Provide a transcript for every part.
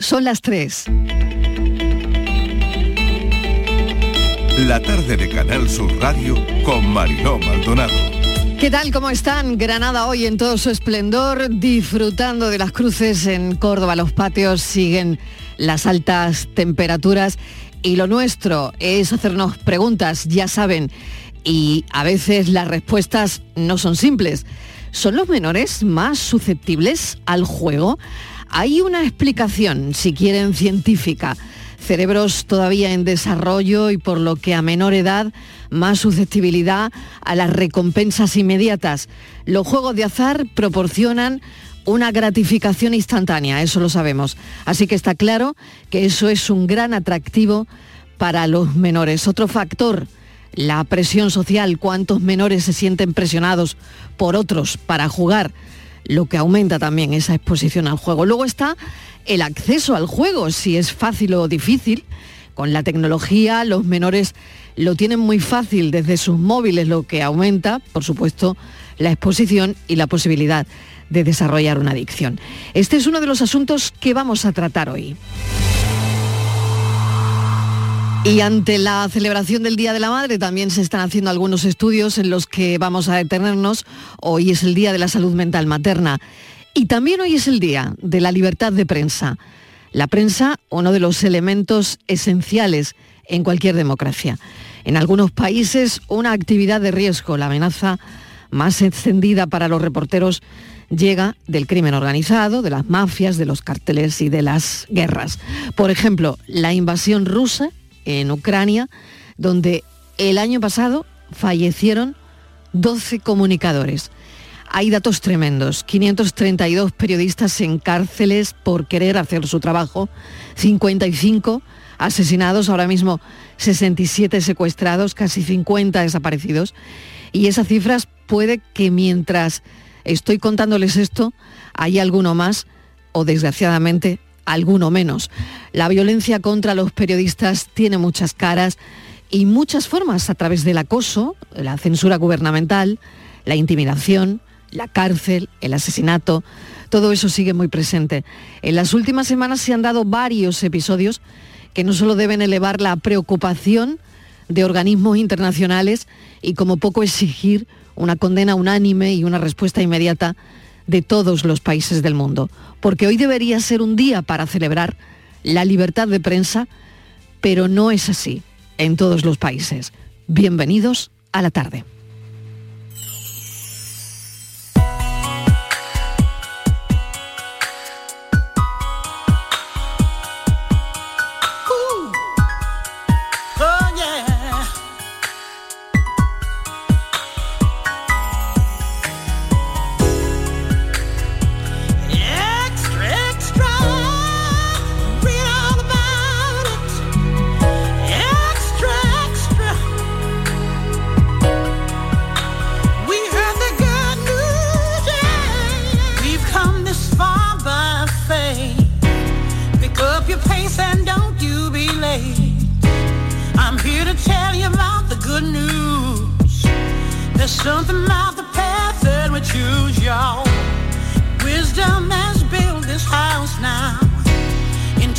Son las 3. La tarde de Canal Sur Radio con Mariló Maldonado. ¿Qué tal? ¿Cómo están? Granada hoy en todo su esplendor, disfrutando de las cruces en Córdoba. Los patios siguen las altas temperaturas y lo nuestro es hacernos preguntas, ya saben, y a veces las respuestas no son simples. ¿Son los menores más susceptibles al juego? Hay una explicación, si quieren, científica. Cerebros todavía en desarrollo y por lo que a menor edad más susceptibilidad a las recompensas inmediatas. Los juegos de azar proporcionan una gratificación instantánea, eso lo sabemos. Así que está claro que eso es un gran atractivo para los menores. Otro factor, la presión social, cuántos menores se sienten presionados por otros para jugar, lo que aumenta también esa exposición al juego. Luego está el acceso al juego, si es fácil o difícil. Con la tecnología los menores lo tienen muy fácil desde sus móviles, lo que aumenta, por supuesto, la exposición y la posibilidad de desarrollar una adicción. Este es uno de los asuntos que vamos a tratar hoy. Y ante la celebración del Día de la Madre también se están haciendo algunos estudios en los que vamos a detenernos. Hoy es el Día de la Salud Mental Materna y también hoy es el Día de la Libertad de Prensa. La prensa, uno de los elementos esenciales en cualquier democracia. En algunos países, una actividad de riesgo, la amenaza más extendida para los reporteros llega del crimen organizado, de las mafias, de los carteles y de las guerras. Por ejemplo, la invasión rusa en Ucrania, donde el año pasado fallecieron 12 comunicadores. Hay datos tremendos, 532 periodistas en cárceles por querer hacer su trabajo, 55 asesinados, ahora mismo 67 secuestrados, casi 50 desaparecidos. Y esas cifras puede que mientras estoy contándoles esto, hay alguno más o desgraciadamente alguno menos. La violencia contra los periodistas tiene muchas caras y muchas formas a través del acoso, la censura gubernamental, la intimidación, la cárcel, el asesinato, todo eso sigue muy presente. En las últimas semanas se han dado varios episodios que no solo deben elevar la preocupación de organismos internacionales y como poco exigir una condena unánime y una respuesta inmediata de todos los países del mundo, porque hoy debería ser un día para celebrar la libertad de prensa, pero no es así en todos los países. Bienvenidos a la tarde.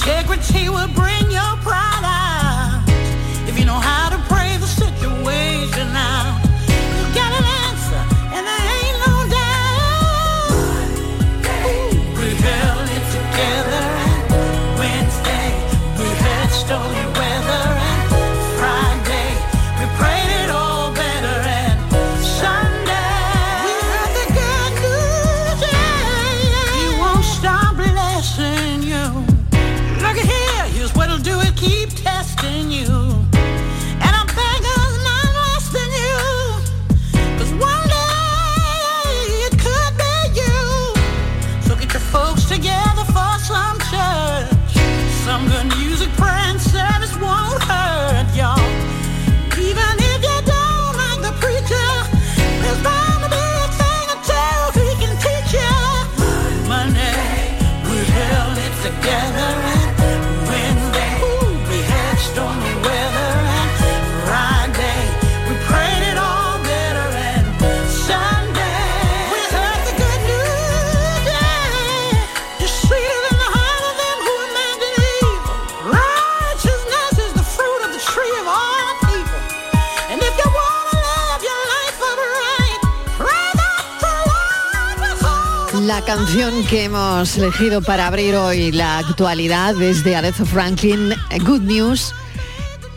Integrity will bring your pride. Canción que hemos elegido para abrir hoy la actualidad desde Aretha Franklin, Good News,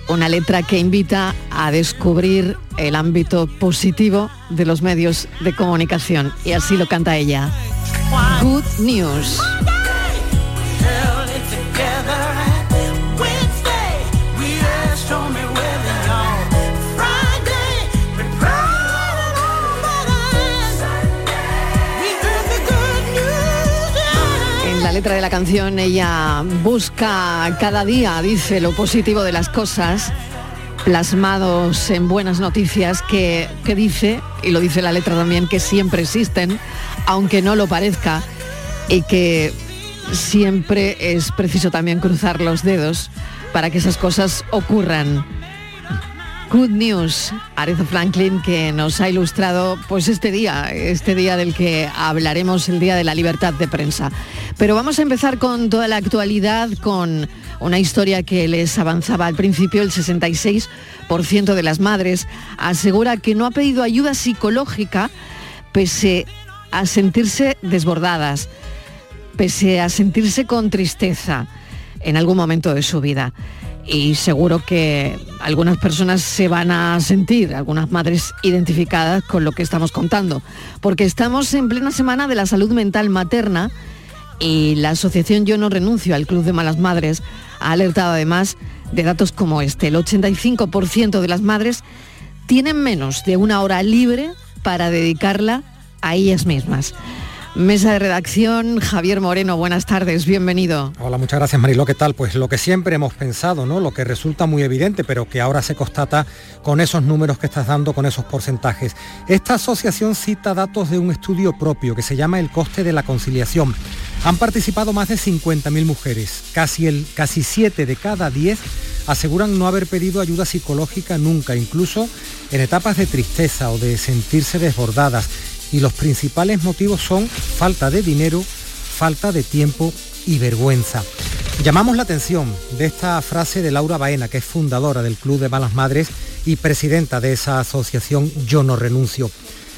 una letra que invita a descubrir el ámbito positivo de los medios de comunicación. Y así lo canta ella. Good News. De la canción ella busca cada día, dice, lo positivo de las cosas, plasmados en buenas noticias que, que dice, y lo dice la letra también, que siempre existen, aunque no lo parezca, y que siempre es preciso también cruzar los dedos para que esas cosas ocurran. Good News, Aretha Franklin, que nos ha ilustrado pues este día, este día del que hablaremos, el Día de la Libertad de Prensa. Pero vamos a empezar con toda la actualidad, con una historia que les avanzaba al principio, el 66% de las madres asegura que no ha pedido ayuda psicológica pese a sentirse desbordadas, pese a sentirse con tristeza en algún momento de su vida y seguro que algunas personas se van a sentir, algunas madres identificadas con lo que estamos contando, porque estamos en plena semana de la salud mental materna y la asociación Yo no renuncio al Club de Malas Madres ha alertado además de datos como este. El 85% de las madres tienen menos de una hora libre para dedicarla a ellas mismas. Mesa de redacción, Javier Moreno, buenas tardes, bienvenido. Hola, muchas gracias Marilo, ¿qué tal? Pues lo que siempre hemos pensado, ¿no? Lo que resulta muy evidente, pero que ahora se constata con esos números que estás dando, con esos porcentajes. Esta asociación cita datos de un estudio propio que se llama El coste de la conciliación. Han participado más de 50.000 mujeres, casi, el, casi 7 de cada 10 aseguran no haber pedido ayuda psicológica nunca, incluso en etapas de tristeza o de sentirse desbordadas y los principales motivos son falta de dinero, falta de tiempo y vergüenza. Llamamos la atención de esta frase de Laura Baena, que es fundadora del Club de Malas Madres y presidenta de esa asociación Yo no renuncio.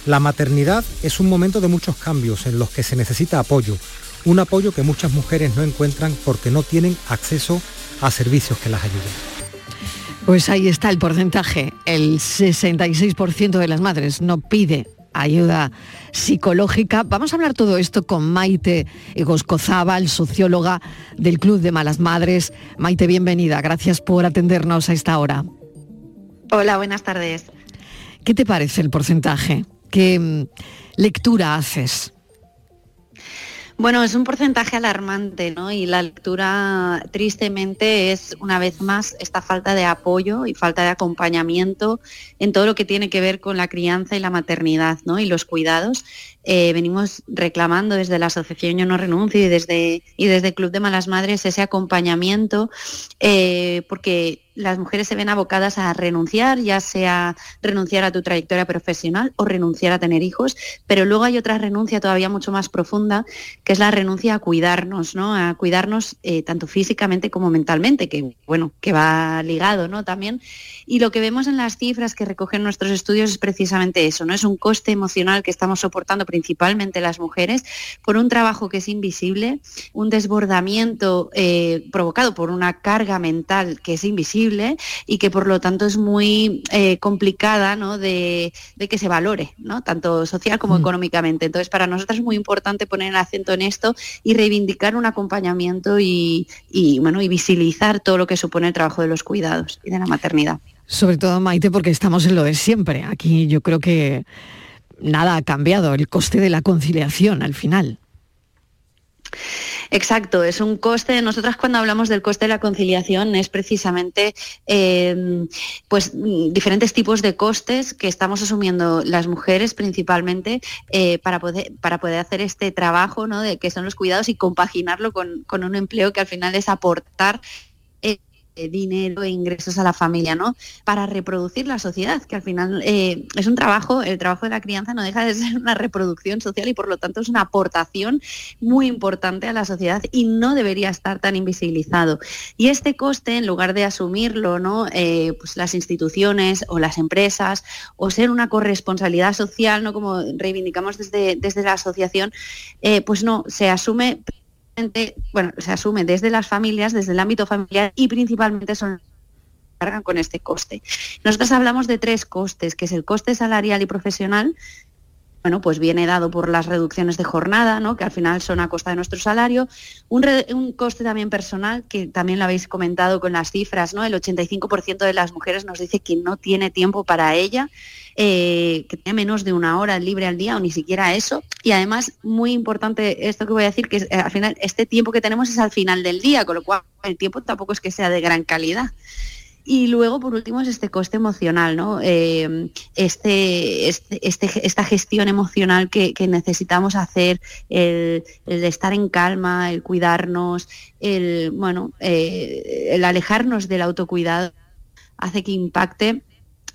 La maternidad es un momento de muchos cambios en los que se necesita apoyo, un apoyo que muchas mujeres no encuentran porque no tienen acceso a servicios que las ayuden. Pues ahí está el porcentaje. El 66% de las madres no pide ayuda psicológica. Vamos a hablar todo esto con Maite Egoscozábal, socióloga del Club de Malas Madres. Maite, bienvenida. Gracias por atendernos a esta hora. Hola, buenas tardes. ¿Qué te parece el porcentaje? ¿Qué mm, lectura haces? Bueno, es un porcentaje alarmante, ¿no? Y la lectura, tristemente, es una vez más esta falta de apoyo y falta de acompañamiento en todo lo que tiene que ver con la crianza y la maternidad, ¿no? Y los cuidados. Eh, venimos reclamando desde la Asociación Yo No Renuncio y desde, y desde el Club de Malas Madres ese acompañamiento, eh, porque las mujeres se ven abocadas a renunciar, ya sea renunciar a tu trayectoria profesional o renunciar a tener hijos, pero luego hay otra renuncia todavía mucho más profunda, que es la renuncia a cuidarnos, ¿no? A cuidarnos eh, tanto físicamente como mentalmente, que bueno, que va ligado, ¿no? También. Y lo que vemos en las cifras que recogen nuestros estudios es precisamente eso, ¿no? Es un coste emocional que estamos soportando principalmente las mujeres por un trabajo que es invisible, un desbordamiento eh, provocado por una carga mental que es invisible y que por lo tanto es muy eh, complicada de, que se valore, ¿no? tanto social como mm. económicamente. Entonces, para nosotros es muy importante poner el acento en esto y reivindicar un acompañamiento y, bueno, y visibilizar todo lo que supone el trabajo de los cuidados y de la maternidad. Sobre todo, Maite, porque estamos en lo de siempre. Aquí yo creo que nada ha cambiado, el coste de la conciliación al final. Exacto, es un coste. Nosotras cuando hablamos del coste de la conciliación es precisamente em, pues diferentes tipos de costes que estamos asumiendo las mujeres principalmente eh, para, poder, para poder hacer este trabajo ¿no? de que son los cuidados y compaginarlo con, con un empleo que al final es aportar dinero e ingresos a la familia, ¿no? Para reproducir la sociedad, que al final eh, es un trabajo, el trabajo de la crianza no deja de ser una reproducción social y por lo tanto es una aportación muy importante a la sociedad y no debería estar tan invisibilizado. Y este coste, en lugar de asumirlo, ¿no? Eh, pues las instituciones o las empresas, o ser una corresponsabilidad social, ¿no? Como reivindicamos desde, desde la asociación, pues no, se asume bueno, se asume desde las familias, desde el ámbito familiar y principalmente son cargan con este coste. Nosotros hablamos de tres costes, que es el coste salarial y profesional, bueno, pues viene dado por las reducciones de jornada, ¿no? que al final son a costa de nuestro salario. Un, un, coste también personal, que también lo habéis comentado con las cifras, ¿no? el 85% de las mujeres nos dice que no tiene tiempo para ella. Eh, que tiene menos de una hora libre al día o ni siquiera eso. Y además, muy importante esto que voy a decir, que eh, al final este tiempo que tenemos es al final del día, con lo cual el tiempo tampoco es que sea de gran calidad. Y luego, por último, es este coste emocional, ¿no? Eh, este, este, este, esta gestión emocional que, necesitamos hacer, el, estar en calma, el cuidarnos, el, bueno, el alejarnos del autocuidado, hace que impacte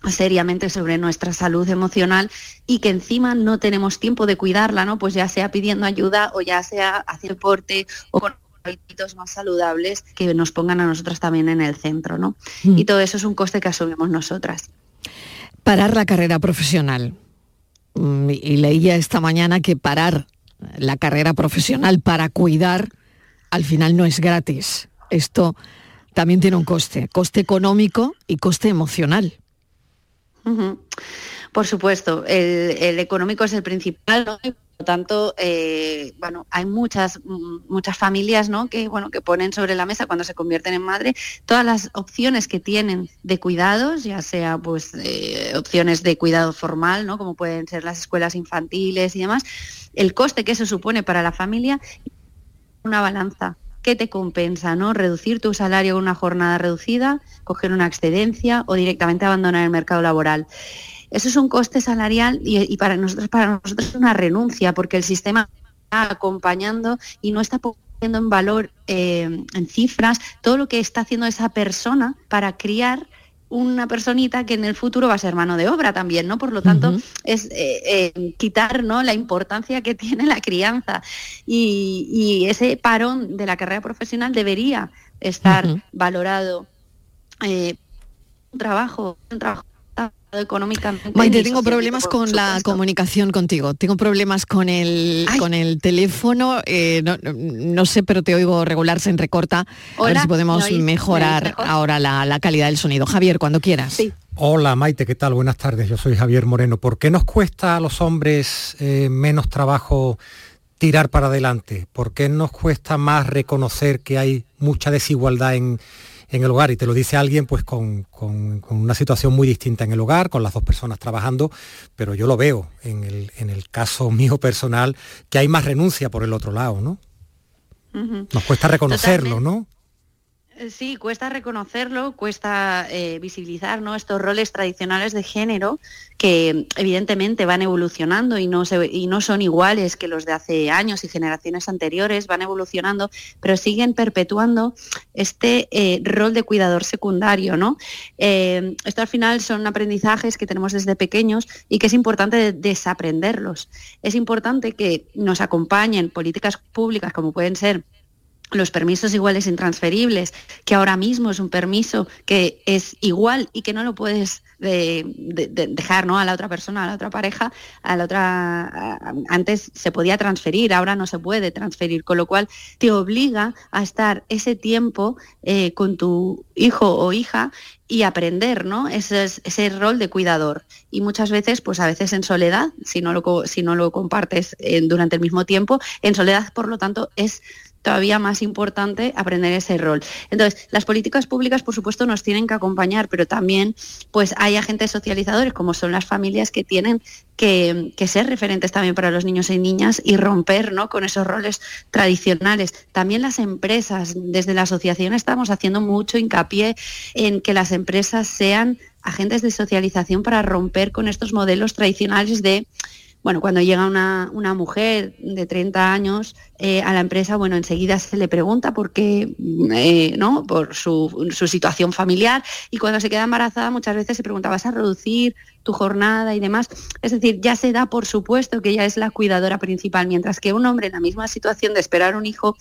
seriamente sobre nuestra salud emocional y que encima no tenemos tiempo de cuidarla, ¿no? Pues ya sea pidiendo ayuda o ya sea hacer deporte o con hábitos más saludables que nos pongan a nosotras también en el centro, ¿no? Mm. Y todo eso es un coste que asumimos nosotras. Parar la carrera profesional. Mm, y leía esta mañana que parar la carrera profesional para cuidar al final no es gratis. Esto también tiene un coste, coste económico y coste emocional. Por supuesto, el, económico es el principal, ¿no? por lo tanto, eh, bueno, hay muchas, muchas familias ¿no? que, bueno, que ponen sobre la mesa cuando se convierten en madre todas las opciones que tienen de cuidados, ya sea pues eh, opciones de cuidado formal, ¿no? como pueden ser las escuelas infantiles y demás, el coste que eso supone para la familia, una balanza ¿qué te compensa? ¿no? Reducir tu salario con una jornada reducida, coger una excedencia o directamente abandonar el mercado laboral. Eso es un coste salarial y, para nosotros para nosotros es una renuncia porque el sistema está acompañando y no está poniendo en valor eh, en cifras todo lo que está haciendo esa persona para criar una personita que en el futuro va a ser mano de obra también, ¿no? Por lo tanto, es eh, eh, quitar ¿no? la importancia que tiene la crianza y, ese parón de la carrera profesional debería estar valorado. Eh, un trabajo, un trabajo económicamente. Maite, tengo problemas con la comunicación contigo. Tengo problemas con el, con el teléfono. Eh, no, sé, pero te oigo regular, se entrecorta. a ver si podemos mejorar ahora la, calidad del sonido. Javier, cuando quieras. Hola Maite, ¿qué tal? Buenas tardes, yo soy Javier Moreno. ¿Por qué nos cuesta a los hombres eh, menos trabajo tirar para adelante? ¿Por qué nos cuesta más reconocer que hay mucha desigualdad en, en el hogar y te lo dice alguien pues con, una situación muy distinta en el hogar, con las dos personas trabajando, pero yo lo veo en el, en el caso mío personal que hay más renuncia por el otro lado, ¿no? Nos cuesta reconocerlo, ¿no? Eh, sí, cuesta reconocerlo, cuesta eh, visibilizar ¿no? estos roles tradicionales de género que evidentemente van evolucionando y no, y no son iguales que los de hace años y generaciones anteriores, van evolucionando, pero siguen perpetuando este eh, rol de cuidador secundario. ¿no? esto al final son aprendizajes que tenemos desde pequeños y que es importante desaprenderlos. Es importante que nos acompañen políticas públicas como pueden ser los permisos iguales intransferibles, que ahora mismo es un permiso que es igual y que no lo puedes dejar ¿no? a la otra persona, a la otra pareja, a la otra antes se podía transferir, ahora no se puede transferir, con lo cual te obliga a estar ese tiempo eh, con tu hijo o hija y aprender, ¿no? Ese, ese rol de cuidador. Y muchas veces, pues a veces en soledad, si no lo, si no lo compartes eh, durante el mismo tiempo, en soledad, por lo tanto, es todavía más importante aprender ese rol. Entonces, las políticas públicas, por supuesto, nos tienen que acompañar, pero también pues hay agentes socializadores, como son las familias, que tienen que, ser referentes también para los niños y niñas y romper ¿no? con esos roles tradicionales. También las empresas, desde la asociación estamos haciendo mucho hincapié en que las empresas sean agentes de socialización para romper con estos modelos tradicionales de bueno, cuando llega una, mujer de 30 años eh, a la empresa, bueno, enseguida se le pregunta por qué, eh, ¿no? Por su, su, situación familiar y cuando se queda embarazada muchas veces se pregunta, ¿vas a reducir tu jornada y demás? Es decir, ya se da por supuesto que ella es la cuidadora principal, mientras que un hombre en la misma situación de esperar un hijo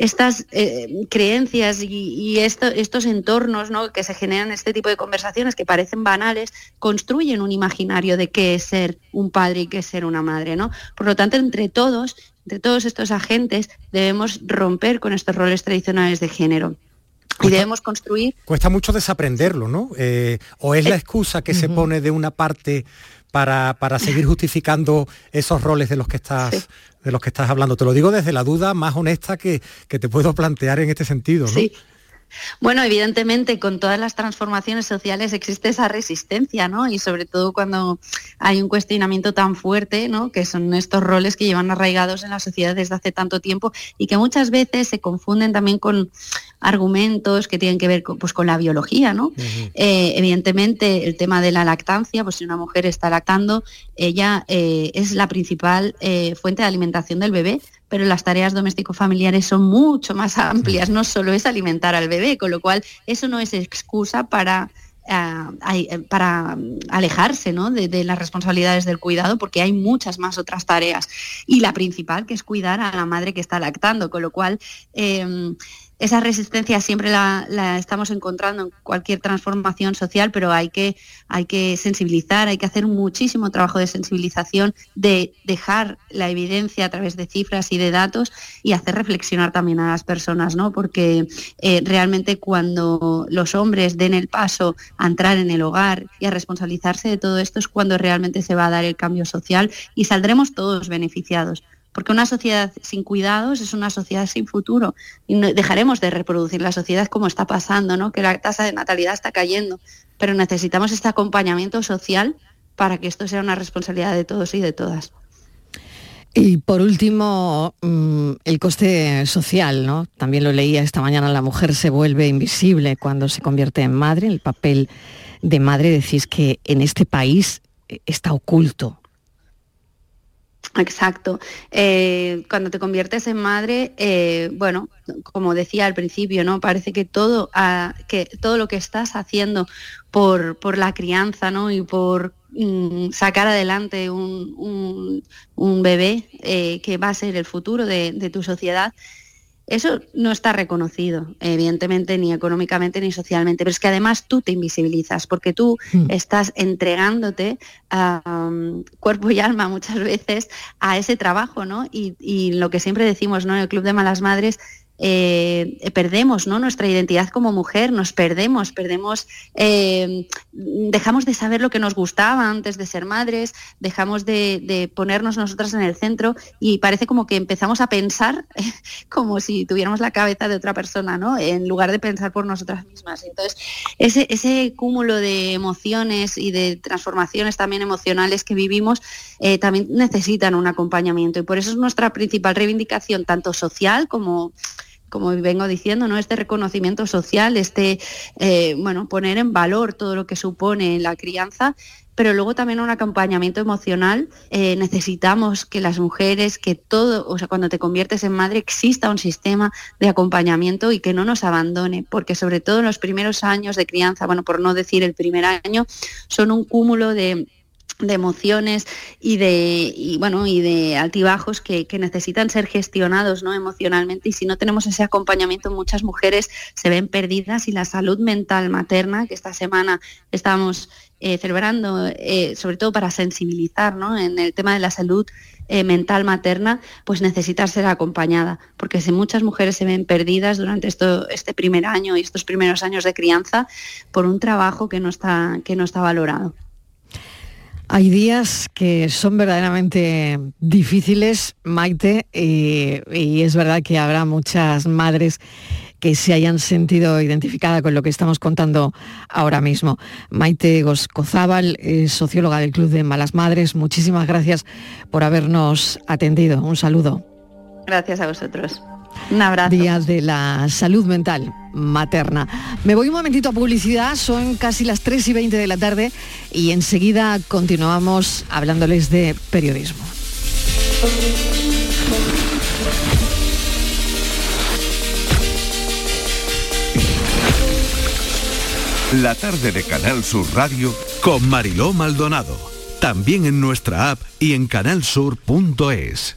estas eh, creencias y, estos entornos que se generan este tipo de conversaciones que parecen banales, construyen un imaginario de qué es ser un padre y qué es ser una madre. ¿no? Por lo tanto, entre todos, entre todos estos agentes, debemos romper con estos roles tradicionales de género. y debemos construir... Cuesta mucho desaprenderlo, ¿no? Eh, o es la eh, excusa que se pone de una parte para, para seguir justificando esos roles de los que estás de los que estás hablando. Te lo digo desde la duda más honesta que, que te puedo plantear en este sentido. ¿no? Sí. Bueno, evidentemente con todas las transformaciones sociales existe esa resistencia, ¿no? Y sobre todo cuando hay un cuestionamiento tan fuerte, ¿no? Que son estos roles que llevan arraigados en la sociedad desde hace tanto tiempo y que muchas veces se confunden también con argumentos que tienen que ver con, pues, con la biología, ¿no? Eh, evidentemente el tema de la lactancia, pues si una mujer está lactando, ella eh, es la principal eh, fuente de alimentación del bebé, pero las tareas doméstico-familiares son mucho más amplias, no solo es alimentar al bebé, con lo cual eso no es excusa para eh, eh, para alejarse de, las responsabilidades del cuidado, porque hay muchas más otras tareas. Y la principal, que es cuidar a la madre que está lactando, con lo cual em, esa resistencia siempre la, estamos encontrando en cualquier transformación social, pero hay que, hay que sensibilizar, hay que hacer muchísimo trabajo de sensibilización, de dejar la evidencia a través de cifras y de datos y hacer reflexionar también a las personas, ¿no? Porque eh, realmente cuando los hombres den el paso a entrar en el hogar y a responsabilizarse de todo esto es cuando realmente se va a dar el cambio social y saldremos todos beneficiados porque una sociedad sin cuidados es una sociedad sin futuro y dejaremos de reproducir la sociedad como está pasando, ¿no? que la tasa de natalidad está cayendo, pero necesitamos este acompañamiento social para que esto sea una responsabilidad de todos y de todas. Y por último, mm, el coste social, ¿no? También lo leía esta mañana, la mujer se vuelve invisible cuando se convierte en madre, el papel de madre decís que en este país eh, está oculto, Exacto. Eh, cuando te conviertes en madre, eh, bueno, como decía al principio, ¿no? Parece que todo, ah, que todo lo que estás haciendo por, por la crianza, ¿no? Y por mm, sacar adelante un, bebé eh, que va a ser el futuro de tu sociedad, eso no está reconocido, evidentemente, ni económicamente ni socialmente, pero es que además tú te invisibilizas porque tú hmm. estás entregándote cuerpo y alma muchas veces a ese trabajo, ¿no? Y, y, lo que siempre decimos, ¿no? En el Club de Malas Madres eh, perdemos nuestra identidad como mujer, nos perdemos, perdemos, eh, dejamos de saber lo que nos gustaba antes de ser madres, dejamos de, ponernos nosotras en el centro y parece como que empezamos a pensar como si tuviéramos la cabeza de otra persona, ¿no? En lugar de pensar por nosotras mismas. Entonces, ese, ese cúmulo de emociones y de transformaciones también emocionales que vivimos eh, también necesitan un acompañamiento y por eso es nuestra principal reivindicación, tanto social como como vengo diciendo, ¿no? Este reconocimiento social, este eh, bueno, poner en valor todo lo que supone la crianza, pero luego también un acompañamiento emocional. Eh, necesitamos que las mujeres, que todo, o sea, cuando te conviertes en madre, exista un sistema de acompañamiento y que no nos abandone, porque sobre todo en los primeros años de crianza, bueno, por no decir el primer año, son un cúmulo de de emociones y de bueno y de altibajos que, necesitan ser gestionados ¿no? emocionalmente y si no tenemos ese acompañamiento muchas mujeres se ven perdidas y la salud mental materna que esta semana estamos eh, celebrando eh, sobre todo para sensibilizar ¿no? en el tema de la salud eh, mental materna pues necesita ser acompañada porque si muchas mujeres se ven perdidas durante esto, este primer año y estos primeros años de crianza por un trabajo que no está que no está valorado hay días que son verdaderamente difíciles, Maite, y, es verdad que habrá muchas madres que se hayan sentido identificadas con lo que estamos contando ahora mismo. Maite Goscozábal, socióloga del Club de Malas Madres, muchísimas gracias por habernos atendido. Un saludo. Gracias a vosotros. Un abrazo. Día de la Salud Mental Materna. Me voy un momentito a publicidad, son casi las 3 y 20 de la tarde y enseguida continuamos hablándoles de periodismo. La tarde de Canal Sur Radio con Mariló Maldonado. También en nuestra app y en canalsur.es.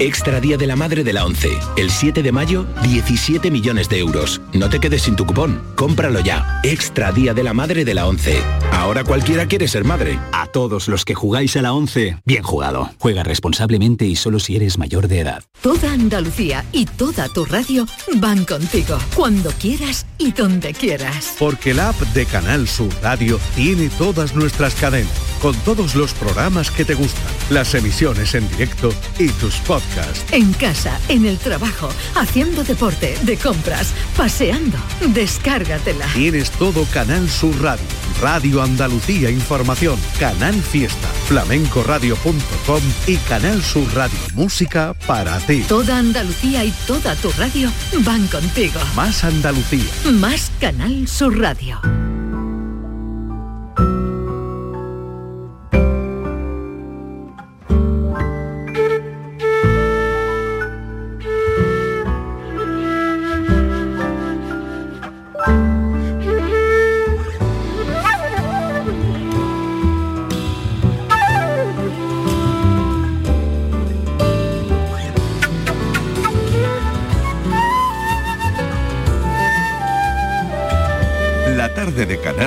Extra Día de la Madre de la 11. El 7 de mayo, 17 millones de euros. No te quedes sin tu cupón. Cómpralo ya. Extra Día de la Madre de la 11. Ahora cualquiera quiere ser madre. A todos los que jugáis a la 11, bien jugado. Juega responsablemente y solo si eres mayor de edad. Toda Andalucía y toda tu radio van contigo. Cuando quieras y donde quieras. Porque la app de Canal Sur Radio tiene todas nuestras cadenas, con todos los programas que te gustan, las emisiones en directo y tus podcasts. En casa, en el trabajo, haciendo deporte, de compras, paseando. Descárgatela. Tienes todo Canal Sur Radio, Radio Andalucía Información, Canal Fiesta, flamencoradio.com y Canal Sur Radio Música para ti. Toda Andalucía y toda tu radio van contigo. Más Andalucía. Más Canal Sur Radio.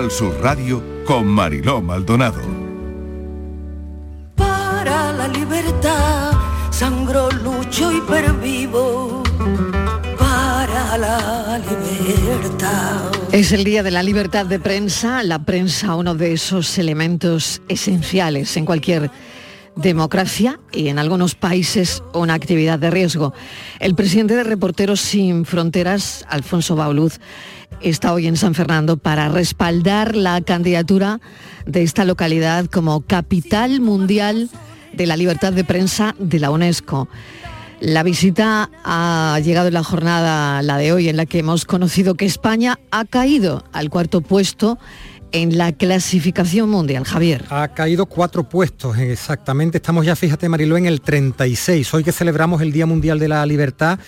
Canal Sur Radio con Mariló Maldonado. Para la libertad, sangro, lucho y pervivo. Para la libertad. Es el Día de la Libertad de Prensa, la prensa uno de esos elementos esenciales en cualquier democracia y en algunos países una actividad de riesgo. El presidente de Reporteros Sin Fronteras, Alfonso Bauluz, está hoy en San Fernando para respaldar la candidatura de esta localidad como capital mundial de la libertad de prensa de la UNESCO. La visita ha llegado en la jornada, la de hoy, en la que hemos conocido que España ha caído al cuarto puesto en la clasificación mundial, Javier. Ha caído cuatro puestos, exactamente. Estamos ya, fíjate Mariló, en el 36. Hoy que celebramos el Día Mundial de la Libertad.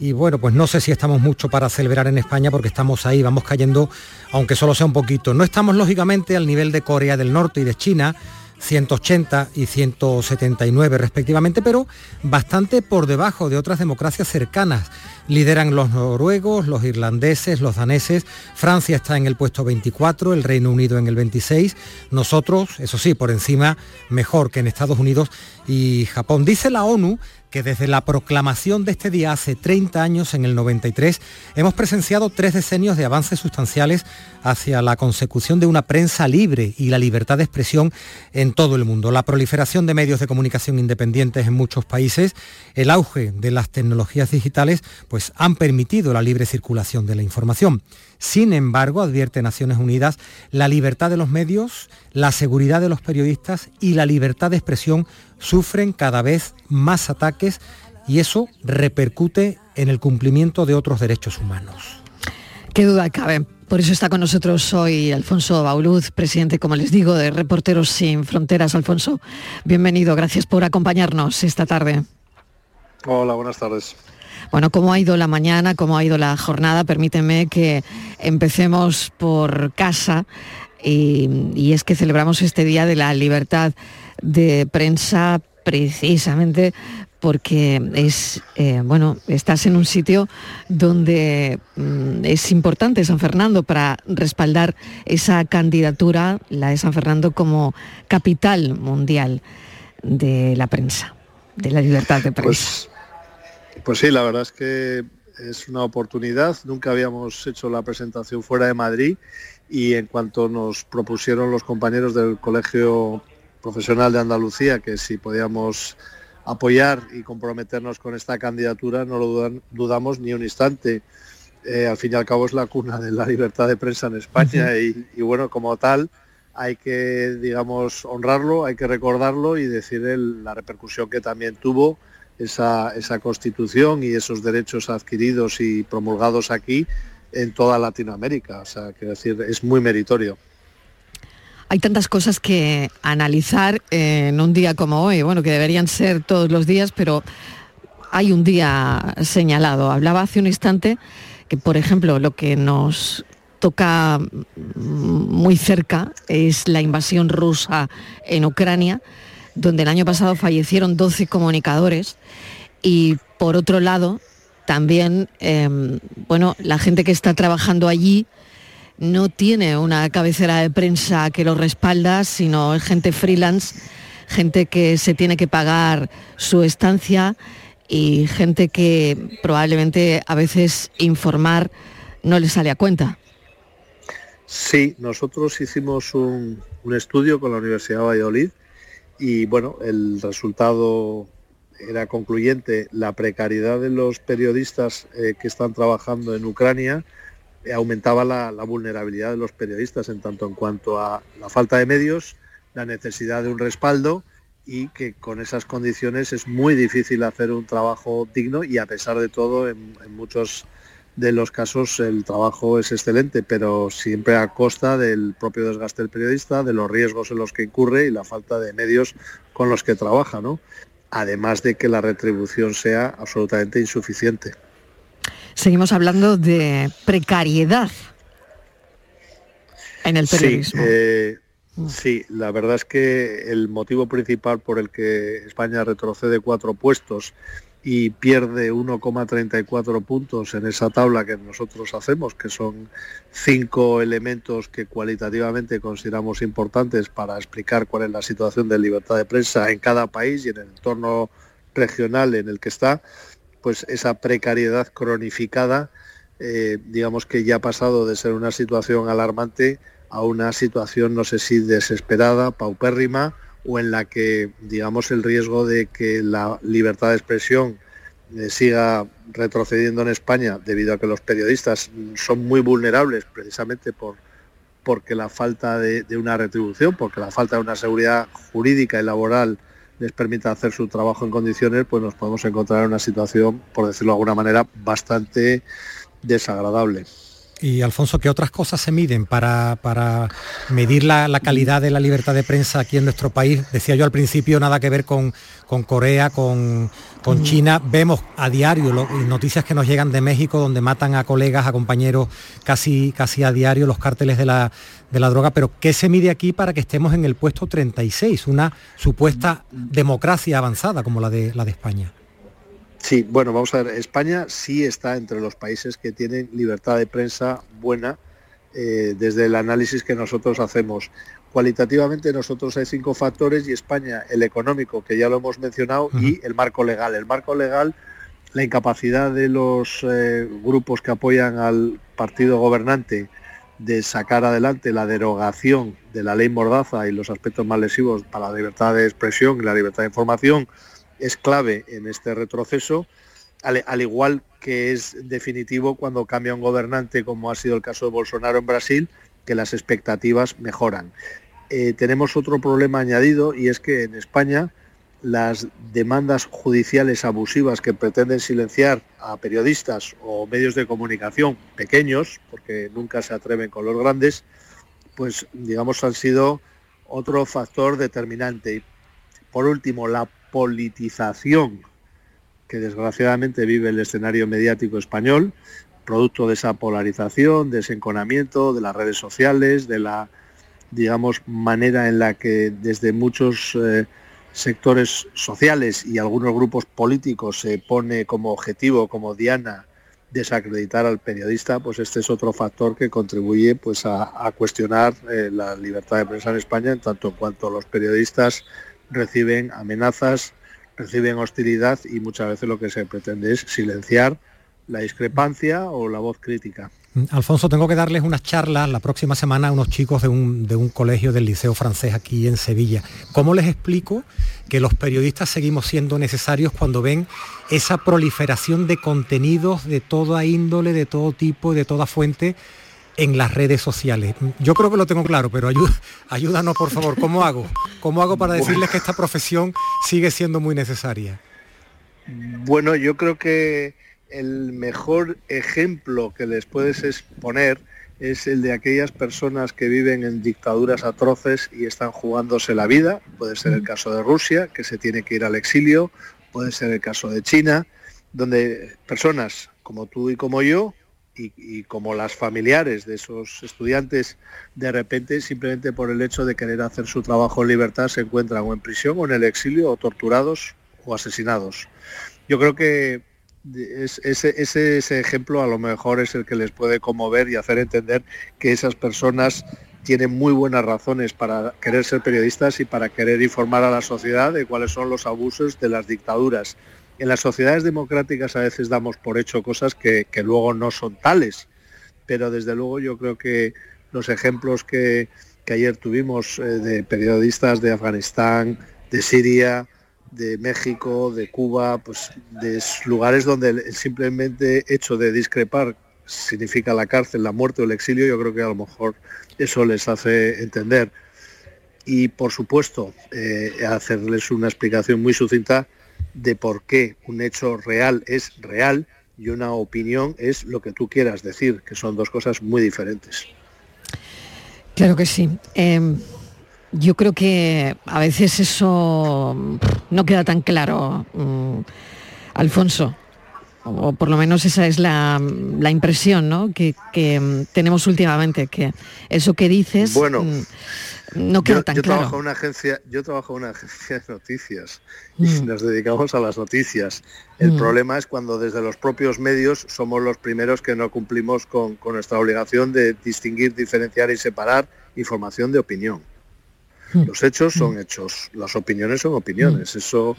Y bueno, pues no sé si estamos mucho para celebrar en España porque estamos ahí, vamos cayendo, aunque solo sea un poquito. No estamos lógicamente al nivel de Corea del Norte y de China, 180 y 179 respectivamente, pero bastante por debajo de otras democracias cercanas. Lideran los noruegos, los irlandeses, los daneses, Francia está en el puesto 24, el Reino Unido en el 26, nosotros, eso sí, por encima, mejor que en Estados Unidos y Japón. Dice la ONU que desde la proclamación de este día hace 30 años, en el 93, hemos presenciado tres decenios de avances sustanciales hacia la consecución de una prensa libre y la libertad de expresión en todo el mundo. La proliferación de medios de comunicación independientes en muchos países, el auge de las tecnologías digitales, pues han permitido la libre circulación de la información. Sin embargo, advierte Naciones Unidas, la libertad de los medios, la seguridad de los periodistas y la libertad de expresión sufren cada vez más ataques y eso repercute en el cumplimiento de otros derechos humanos. Qué duda cabe. Por eso está con nosotros hoy Alfonso Bauluz, presidente, como les digo, de Reporteros Sin Fronteras. Alfonso, bienvenido. Gracias por acompañarnos esta tarde. Hola, buenas tardes. Bueno, ¿cómo ha ido la mañana? ¿Cómo ha ido la jornada? Permíteme que empecemos por casa y, y es que celebramos este Día de la Libertad de Prensa precisamente porque es eh, bueno estás en un sitio donde mm, es importante San Fernando para respaldar esa candidatura la de San Fernando como capital mundial de la prensa, de la libertad de prensa. Pues, pues sí, la verdad es que es una oportunidad. Nunca habíamos hecho la presentación fuera de Madrid y en cuanto nos propusieron los compañeros del Colegio Profesional de Andalucía que si podíamos apoyar y comprometernos con esta candidatura, no lo dudamos ni un instante. Eh, al fin y al cabo es la cuna de la libertad de prensa en España y, bueno, como tal hay que, digamos, honrarlo, hay que recordarlo y decir la repercusión que también tuvo esa, esa constitución y esos derechos adquiridos y promulgados aquí en toda Latinoamérica. O sea, quiero decir, es muy meritorio. Hay tantas cosas que analizar en un día como hoy, bueno, que deberían ser todos los días, pero hay un día señalado. Hablaba hace un instante que, por ejemplo, lo que nos toca muy cerca es la invasión rusa en Ucrania, donde el año pasado fallecieron 12 comunicadores y por otro lado también em, bueno la gente que está trabajando allí no tiene una cabecera de prensa que lo respalda, sino gente freelance, gente que se tiene que pagar su estancia y gente que probablemente a veces informar no le sale a cuenta. Sí, nosotros hicimos un, estudio con la Universidad de Valladolid y bueno, el resultado era concluyente. La precariedad de los periodistas eh, que están trabajando en Ucrania eh, aumentaba la, vulnerabilidad de los periodistas en tanto en cuanto a la falta de medios, la necesidad de un respaldo y que con esas condiciones es muy difícil hacer un trabajo digno y a pesar de todo en muchos de los casos el trabajo es excelente, pero siempre a costa del propio desgaste del periodista, de los riesgos en los que incurre y la falta de medios con los que trabaja, ¿no? Además de que la retribución sea absolutamente insuficiente. Seguimos hablando de precariedad en el periodismo. Eh, sí, la verdad es que el motivo principal por el que España retrocede cuatro puestos y pierde 1,34 puntos en esa tabla que nosotros hacemos, que son cinco elementos que cualitativamente consideramos importantes para explicar cuál es la situación de libertad de prensa en cada país y en el entorno regional en el que está, pues esa precariedad cronificada, eh, digamos que ya ha pasado de ser una situación alarmante a una situación, no sé si desesperada, paupérrima, o en la que, digamos, el riesgo de que la libertad de expresión eh, siga retrocediendo en España debido a que los periodistas son muy vulnerables precisamente por porque la falta de, una retribución, porque la falta de una seguridad jurídica y laboral les permita hacer su trabajo en condiciones, pues nos podemos encontrar en una situación, por decirlo de alguna manera, bastante desagradable. Y Alfonso, ¿qué otras cosas se miden para, medir la, calidad de la libertad de prensa aquí en nuestro país? Decía yo al principio, nada que ver con, Corea, con, con, China. Vemos a diario noticias que nos llegan de México, donde matan a colegas, a compañeros casi, casi a diario los cárteles de la, de la droga. Pero ¿qué se mide aquí para que estemos en el puesto 36? Una supuesta democracia avanzada como la de, la de España. Sí, bueno, vamos a ver, España sí está entre los países que tienen libertad de prensa buena eh, desde el análisis que nosotros hacemos. Cualitativamente nosotros hay cinco factores y España, el económico, que ya lo hemos mencionado, y el marco legal. El marco legal, la incapacidad de los eh, grupos que apoyan al partido gobernante de sacar adelante la derogación de la ley Mordaza y los aspectos más lesivos para la libertad de expresión y la libertad de información, es clave en este retroceso, al, igual que es definitivo cuando cambia un gobernante, como ha sido el caso de Bolsonaro en Brasil, que las expectativas mejoran. Eh, tenemos otro problema añadido y es que en España las demandas judiciales abusivas que pretenden silenciar a periodistas o medios de comunicación pequeños, porque nunca se atreven con los grandes, pues digamos han sido otro factor determinante. Por último, la politización que desgraciadamente vive el escenario mediático español, producto de esa polarización, de ese enconamiento, de las redes sociales, de la, digamos, manera en la que desde muchos eh, sectores sociales y algunos grupos políticos se pone como objetivo, como diana, desacreditar al periodista, pues este es otro factor que contribuye pues, a, cuestionar eh, la libertad de prensa en España, en tanto en cuanto los periodistas reciben amenazas, reciben hostilidad y muchas veces lo que se pretende es silenciar la discrepancia o la voz crítica. Alfonso, tengo que darles unas charlas la próxima semana a unos chicos de un, de un, colegio del Liceo Francés aquí en Sevilla. ¿Cómo les explico que los periodistas seguimos siendo necesarios cuando ven esa proliferación de contenidos de toda índole, de todo tipo, de toda fuente en las redes sociales? Yo creo que lo tengo claro, pero ayúdanos por favor, ¿cómo hago? ¿Cómo hago para decirles que esta profesión sigue siendo muy necesaria? Bueno, yo creo que el mejor ejemplo que les puedes exponer es el de aquellas personas que viven en dictaduras atroces y están jugándose la vida. Puede ser el caso de Rusia, que se tiene que ir al exilio, puede ser el caso de China, donde personas como tú y como yo, y, como las familiares de esos estudiantes, de repente, simplemente por el hecho de querer hacer su trabajo en libertad, se encuentran o en prisión o en el exilio, o torturados o asesinados. Yo creo que ese, ese, ejemplo a lo mejor es el que les puede conmover y hacer entender que esas personas tienen muy buenas razones para querer ser periodistas y para querer informar a la sociedad de cuáles son los abusos de las dictaduras. En las sociedades democráticas a veces damos por hecho cosas que, luego no son tales, pero desde luego yo creo que los ejemplos que, ayer tuvimos eh, de periodistas de Afganistán, de Siria, de México, de Cuba, pues de lugares donde el simplemente hecho de discrepar significa la cárcel, la muerte o el exilio, yo creo que a lo mejor eso les hace entender. Y por supuesto, eh, hacerles una explicación muy sucinta de por qué un hecho real es real y una opinión es lo que tú quieras decir, que son dos cosas muy diferentes. Claro que sí. Em, yo creo que a veces eso no queda tan claro, mm, Alfonso, o por lo menos esa es la, impresión que, mm, tenemos últimamente, que eso que dices bueno, mm, no queda tan claro. Trabajo en una agencia, yo trabajo en una agencia de noticias y nos dedicamos a las noticias. El problema es cuando desde los propios medios somos los primeros que no cumplimos con nuestra obligación de distinguir, diferenciar y separar información de opinión. Hmm. Los hechos son hmm. hechos, las opiniones son opiniones. Hmm. Eso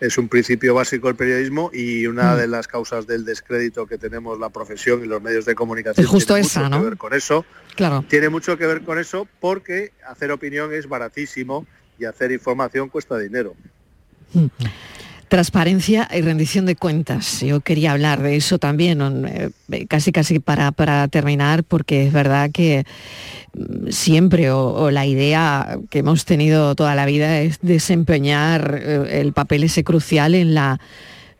es un principio básico del periodismo y una de las causas del descrédito que tenemos la profesión y los medios de comunicación es justo tiene esa, mucho ¿no? que ver con eso. Claro. Tiene mucho que ver con eso porque hacer opinión es baratísimo y hacer información cuesta dinero. Transparencia y rendición de cuentas. Yo quería hablar de eso también, eh, casi casi para, para terminar, porque es verdad que mm, siempre o, la idea que hemos tenido toda la vida es desempeñar eh, el papel ese crucial en la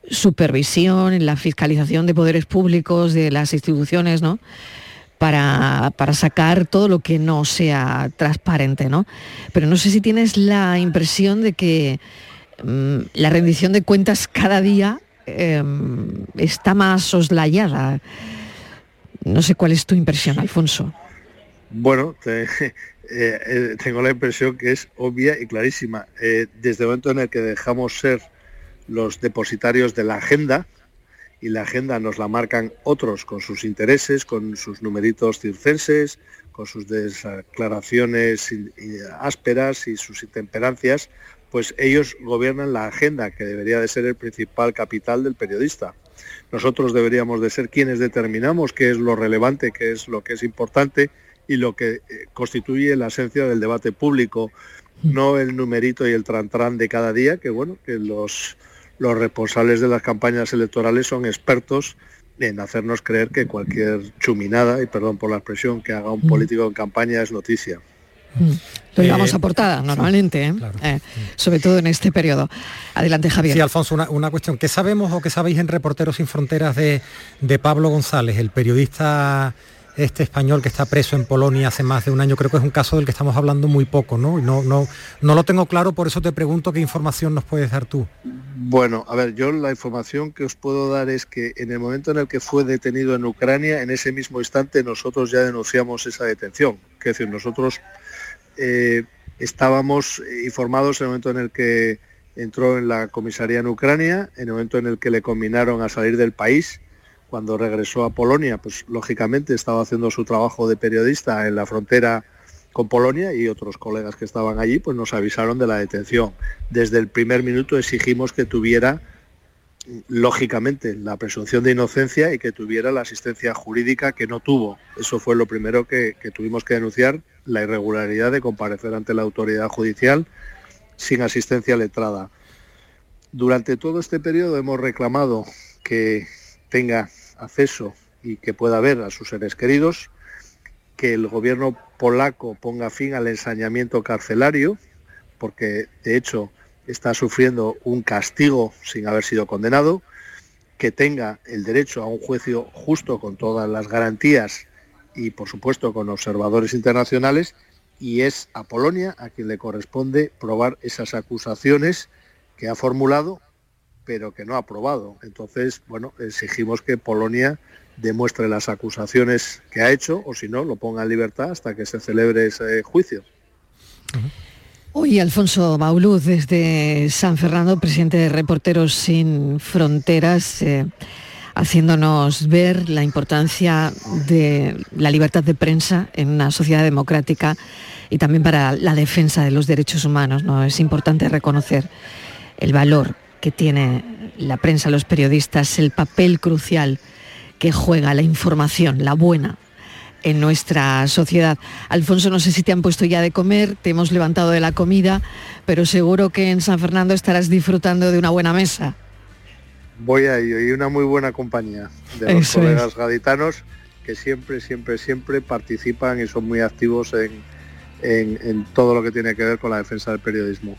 supervisión, en la fiscalización de poderes públicos, de las instituciones, ¿no? Para, para, sacar todo lo que no sea transparente, ¿no? Pero no sé si tienes la impresión de que la rendición de cuentas cada día em, está más soslayada. No sé cuál es tu impresión, Alfonso. Bueno, eh, eh, tengo la impresión que es obvia y clarísima. Eh, desde el momento en el que dejamos ser los depositarios de la agenda, y la agenda nos la marcan otros con sus intereses, con sus numeritos circenses, con sus declaraciones ásperas y sus intemperancias, pues ellos gobiernan la agenda, que debería de ser el principal capital del periodista. Nosotros deberíamos de ser quienes determinamos qué es lo relevante, qué es lo que es importante y lo que eh, constituye la esencia del debate público, no el numerito y el trantrán de cada día, que bueno, que los, los responsables de las campañas electorales son expertos en hacernos creer que cualquier chuminada, y perdón por la expresión, que haga un político en campaña es noticia. Lo llevamos eh, a portada normalmente, ¿eh? Eh, sobre todo en este periodo. Adelante, Javier. Sí, Alfonso, una, cuestión. ¿Qué sabemos o qué sabéis en Reporteros sin Fronteras de, de, Pablo González, el periodista este español que está preso en Polonia hace más de un año? Creo que es un caso del que estamos hablando muy poco, ¿no? no, no, no lo tengo claro, por eso te pregunto qué información nos puedes dar tú. Bueno, a ver, yo la información que os puedo dar es que en el momento en el que fue detenido en Ucrania, en ese mismo instante nosotros ya denunciamos esa detención. Es decir, nosotros eh, estábamos informados en el momento en el que entró en la comisaría en Ucrania, en el momento en el que le combinaron a salir del país, cuando regresó a Polonia, pues lógicamente estaba haciendo su trabajo de periodista en la frontera con Polonia y otros colegas que estaban allí pues nos avisaron de la detención. Desde el primer minuto exigimos que tuviera lógicamente la presunción de inocencia y que tuviera la asistencia jurídica que no tuvo. Eso fue lo primero que, que tuvimos que denunciar, la irregularidad de comparecer ante la autoridad judicial sin asistencia letrada. Durante todo este periodo hemos reclamado que tenga acceso y que pueda ver a sus seres queridos, que el gobierno polaco ponga fin al ensañamiento carcelario, porque de hecho está sufriendo un castigo sin haber sido condenado, que tenga el derecho a un juicio justo con todas las garantías y por supuesto con observadores internacionales y es a Polonia a quien le corresponde probar esas acusaciones que ha formulado pero que no ha aprobado. Entonces, bueno, exigimos que Polonia demuestre las acusaciones que ha hecho o si no, lo ponga en libertad hasta que se celebre ese juicio. Hoy Alfonso Mauluz desde San Fernando, presidente de Reporteros Sin Fronteras, eh, haciéndonos ver la importancia de la libertad de prensa en una sociedad democrática y también para la defensa de los derechos humanos. ¿no? Es importante reconocer el valor que tiene la prensa, los periodistas, el papel crucial que juega la información, la buena, en nuestra sociedad. Alfonso, no sé si te han puesto ya de comer, te hemos levantado de la comida, pero seguro que en San Fernando estarás disfrutando de una buena mesa. Voy a ello y una muy buena compañía de los colegas gaditanos que siempre, siempre, siempre participan y son muy activos en, en, en todo lo que tiene que ver con la defensa del periodismo.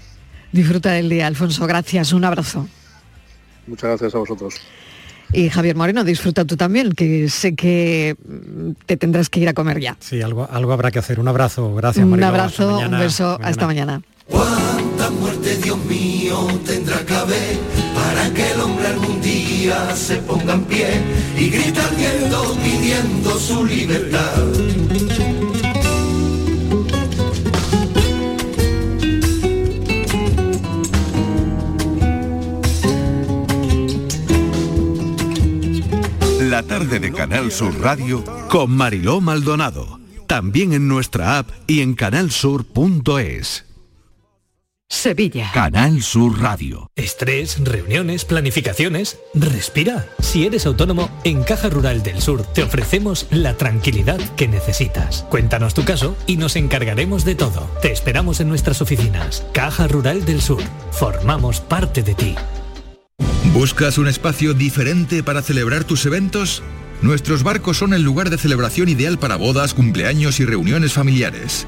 Disfruta del día, Alfonso. Gracias. Un abrazo. Muchas gracias a vosotros. Y Javier Moreno, disfruta tú también, que sé que te tendrás que ir a comer ya. Sí, algo, algo habrá que hacer. Un abrazo, gracias. Un abrazo, mañana. un beso, Hasta hasta mañana. ¿Cuánta muerte, Dios mío, tendrá que haber día se ponga en pie y grita al viento pidiendo su libertad? La tarde de Canal Sur Radio Con Mariló Maldonado. También en nuestra app y en canalsur.es. Sevilla. Canal Sur Radio. Estrés, reuniones, planificaciones. Respira. Si eres autónomo, en Caja Rural del Sur te ofrecemos la tranquilidad que necesitas. Cuéntanos tu caso y nos encargaremos de todo. Te esperamos en nuestras oficinas. Caja Rural del Sur. Formamos parte de ti. ¿Buscas un espacio diferente para celebrar tus eventos? Nuestros barcos son el lugar de celebración ideal para bodas, cumpleaños y reuniones familiares.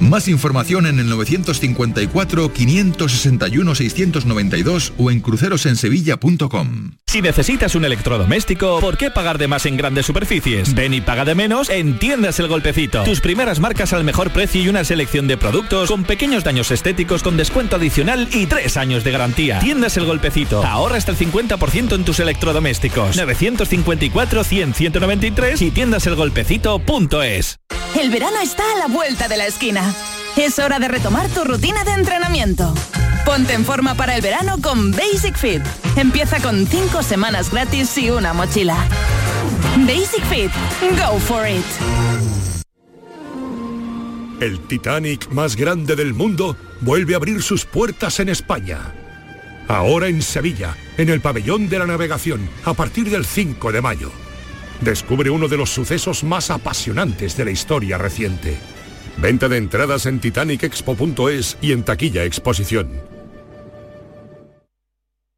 Más información en el 954-561-692 o en crucerosensevilla.com. Si necesitas un electrodoméstico, ¿por qué pagar de más en grandes superficies? Ven y paga de menos en Tiendas El Golpecito. Tus primeras marcas al mejor precio y una selección de productos con pequeños daños estéticos con descuento adicional y tres años de garantía. Tiendas El Golpecito. Ahorra hasta el 50% en tus electrodomésticos. 954-100-193 y tiendaselgolpecito.es. El verano está a la vuelta de la esquina. Es hora de retomar tu rutina de entrenamiento. Ponte en forma para el verano con Basic Fit. Empieza con 5 semanas gratis y una mochila. Basic Fit. Go for it. El Titanic más grande del mundo vuelve a abrir sus puertas en España. Ahora en Sevilla, en el pabellón de la navegación, a partir del 5 de mayo. Descubre uno de los sucesos más apasionantes de la historia reciente. Venta de entradas en titanicexpo.es y en taquilla exposición.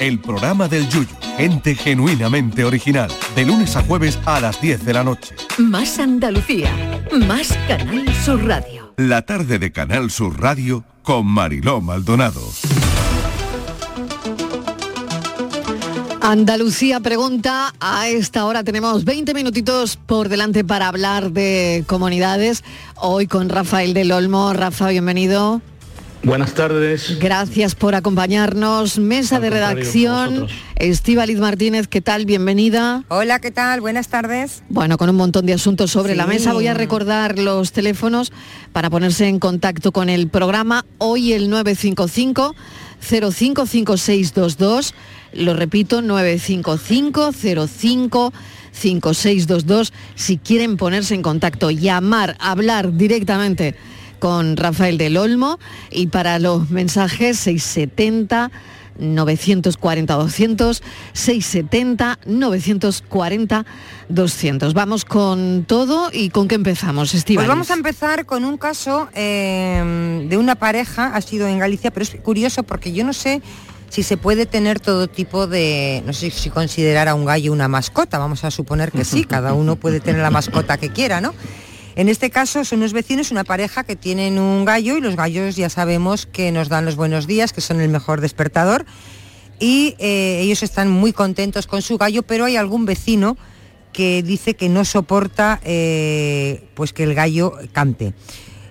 El programa del Yuyu. Gente genuinamente original. De lunes a jueves a las 10 de la noche. Más Andalucía. Más Canal Sur Radio. La tarde de Canal Sur Radio con Mariló Maldonado. Andalucía pregunta, a esta hora tenemos 20 minutitos por delante para hablar de comunidades. Hoy con Rafael del Olmo. Rafa, bienvenido. Buenas tardes. Gracias por acompañarnos. Mesa de redacción, Estíbaliz Martínez, ¿qué tal? Bienvenida. Hola, ¿qué tal? Buenas tardes. Bueno, con un montón de asuntos sobre la mesa, voy a recordar los teléfonos para ponerse en contacto con el programa. Hoy el 955 055622, lo repito, 955 05 5622 si quieren ponerse en contacto, llamar, hablar directamente con Rafael del Olmo y para los mensajes 670 940 200 670 940 200. Vamos con todo y con qué empezamos, Estíbaliz? Pues vamos a empezar con un caso eh, de una pareja, ha sido en Galicia, pero es curioso porque yo no sé si se puede tener todo tipo de, no sé si considerar a un gallo una mascota, vamos a suponer que sí, cada uno puede tener la mascota que quiera, ¿no? En este caso son unos vecinos, una pareja que tienen un gallo y los gallos ya sabemos que nos dan los buenos días, que son el mejor despertador y eh, ellos están muy contentos con su gallo, pero hay algún vecino que dice que no soporta eh, pues que el gallo cante.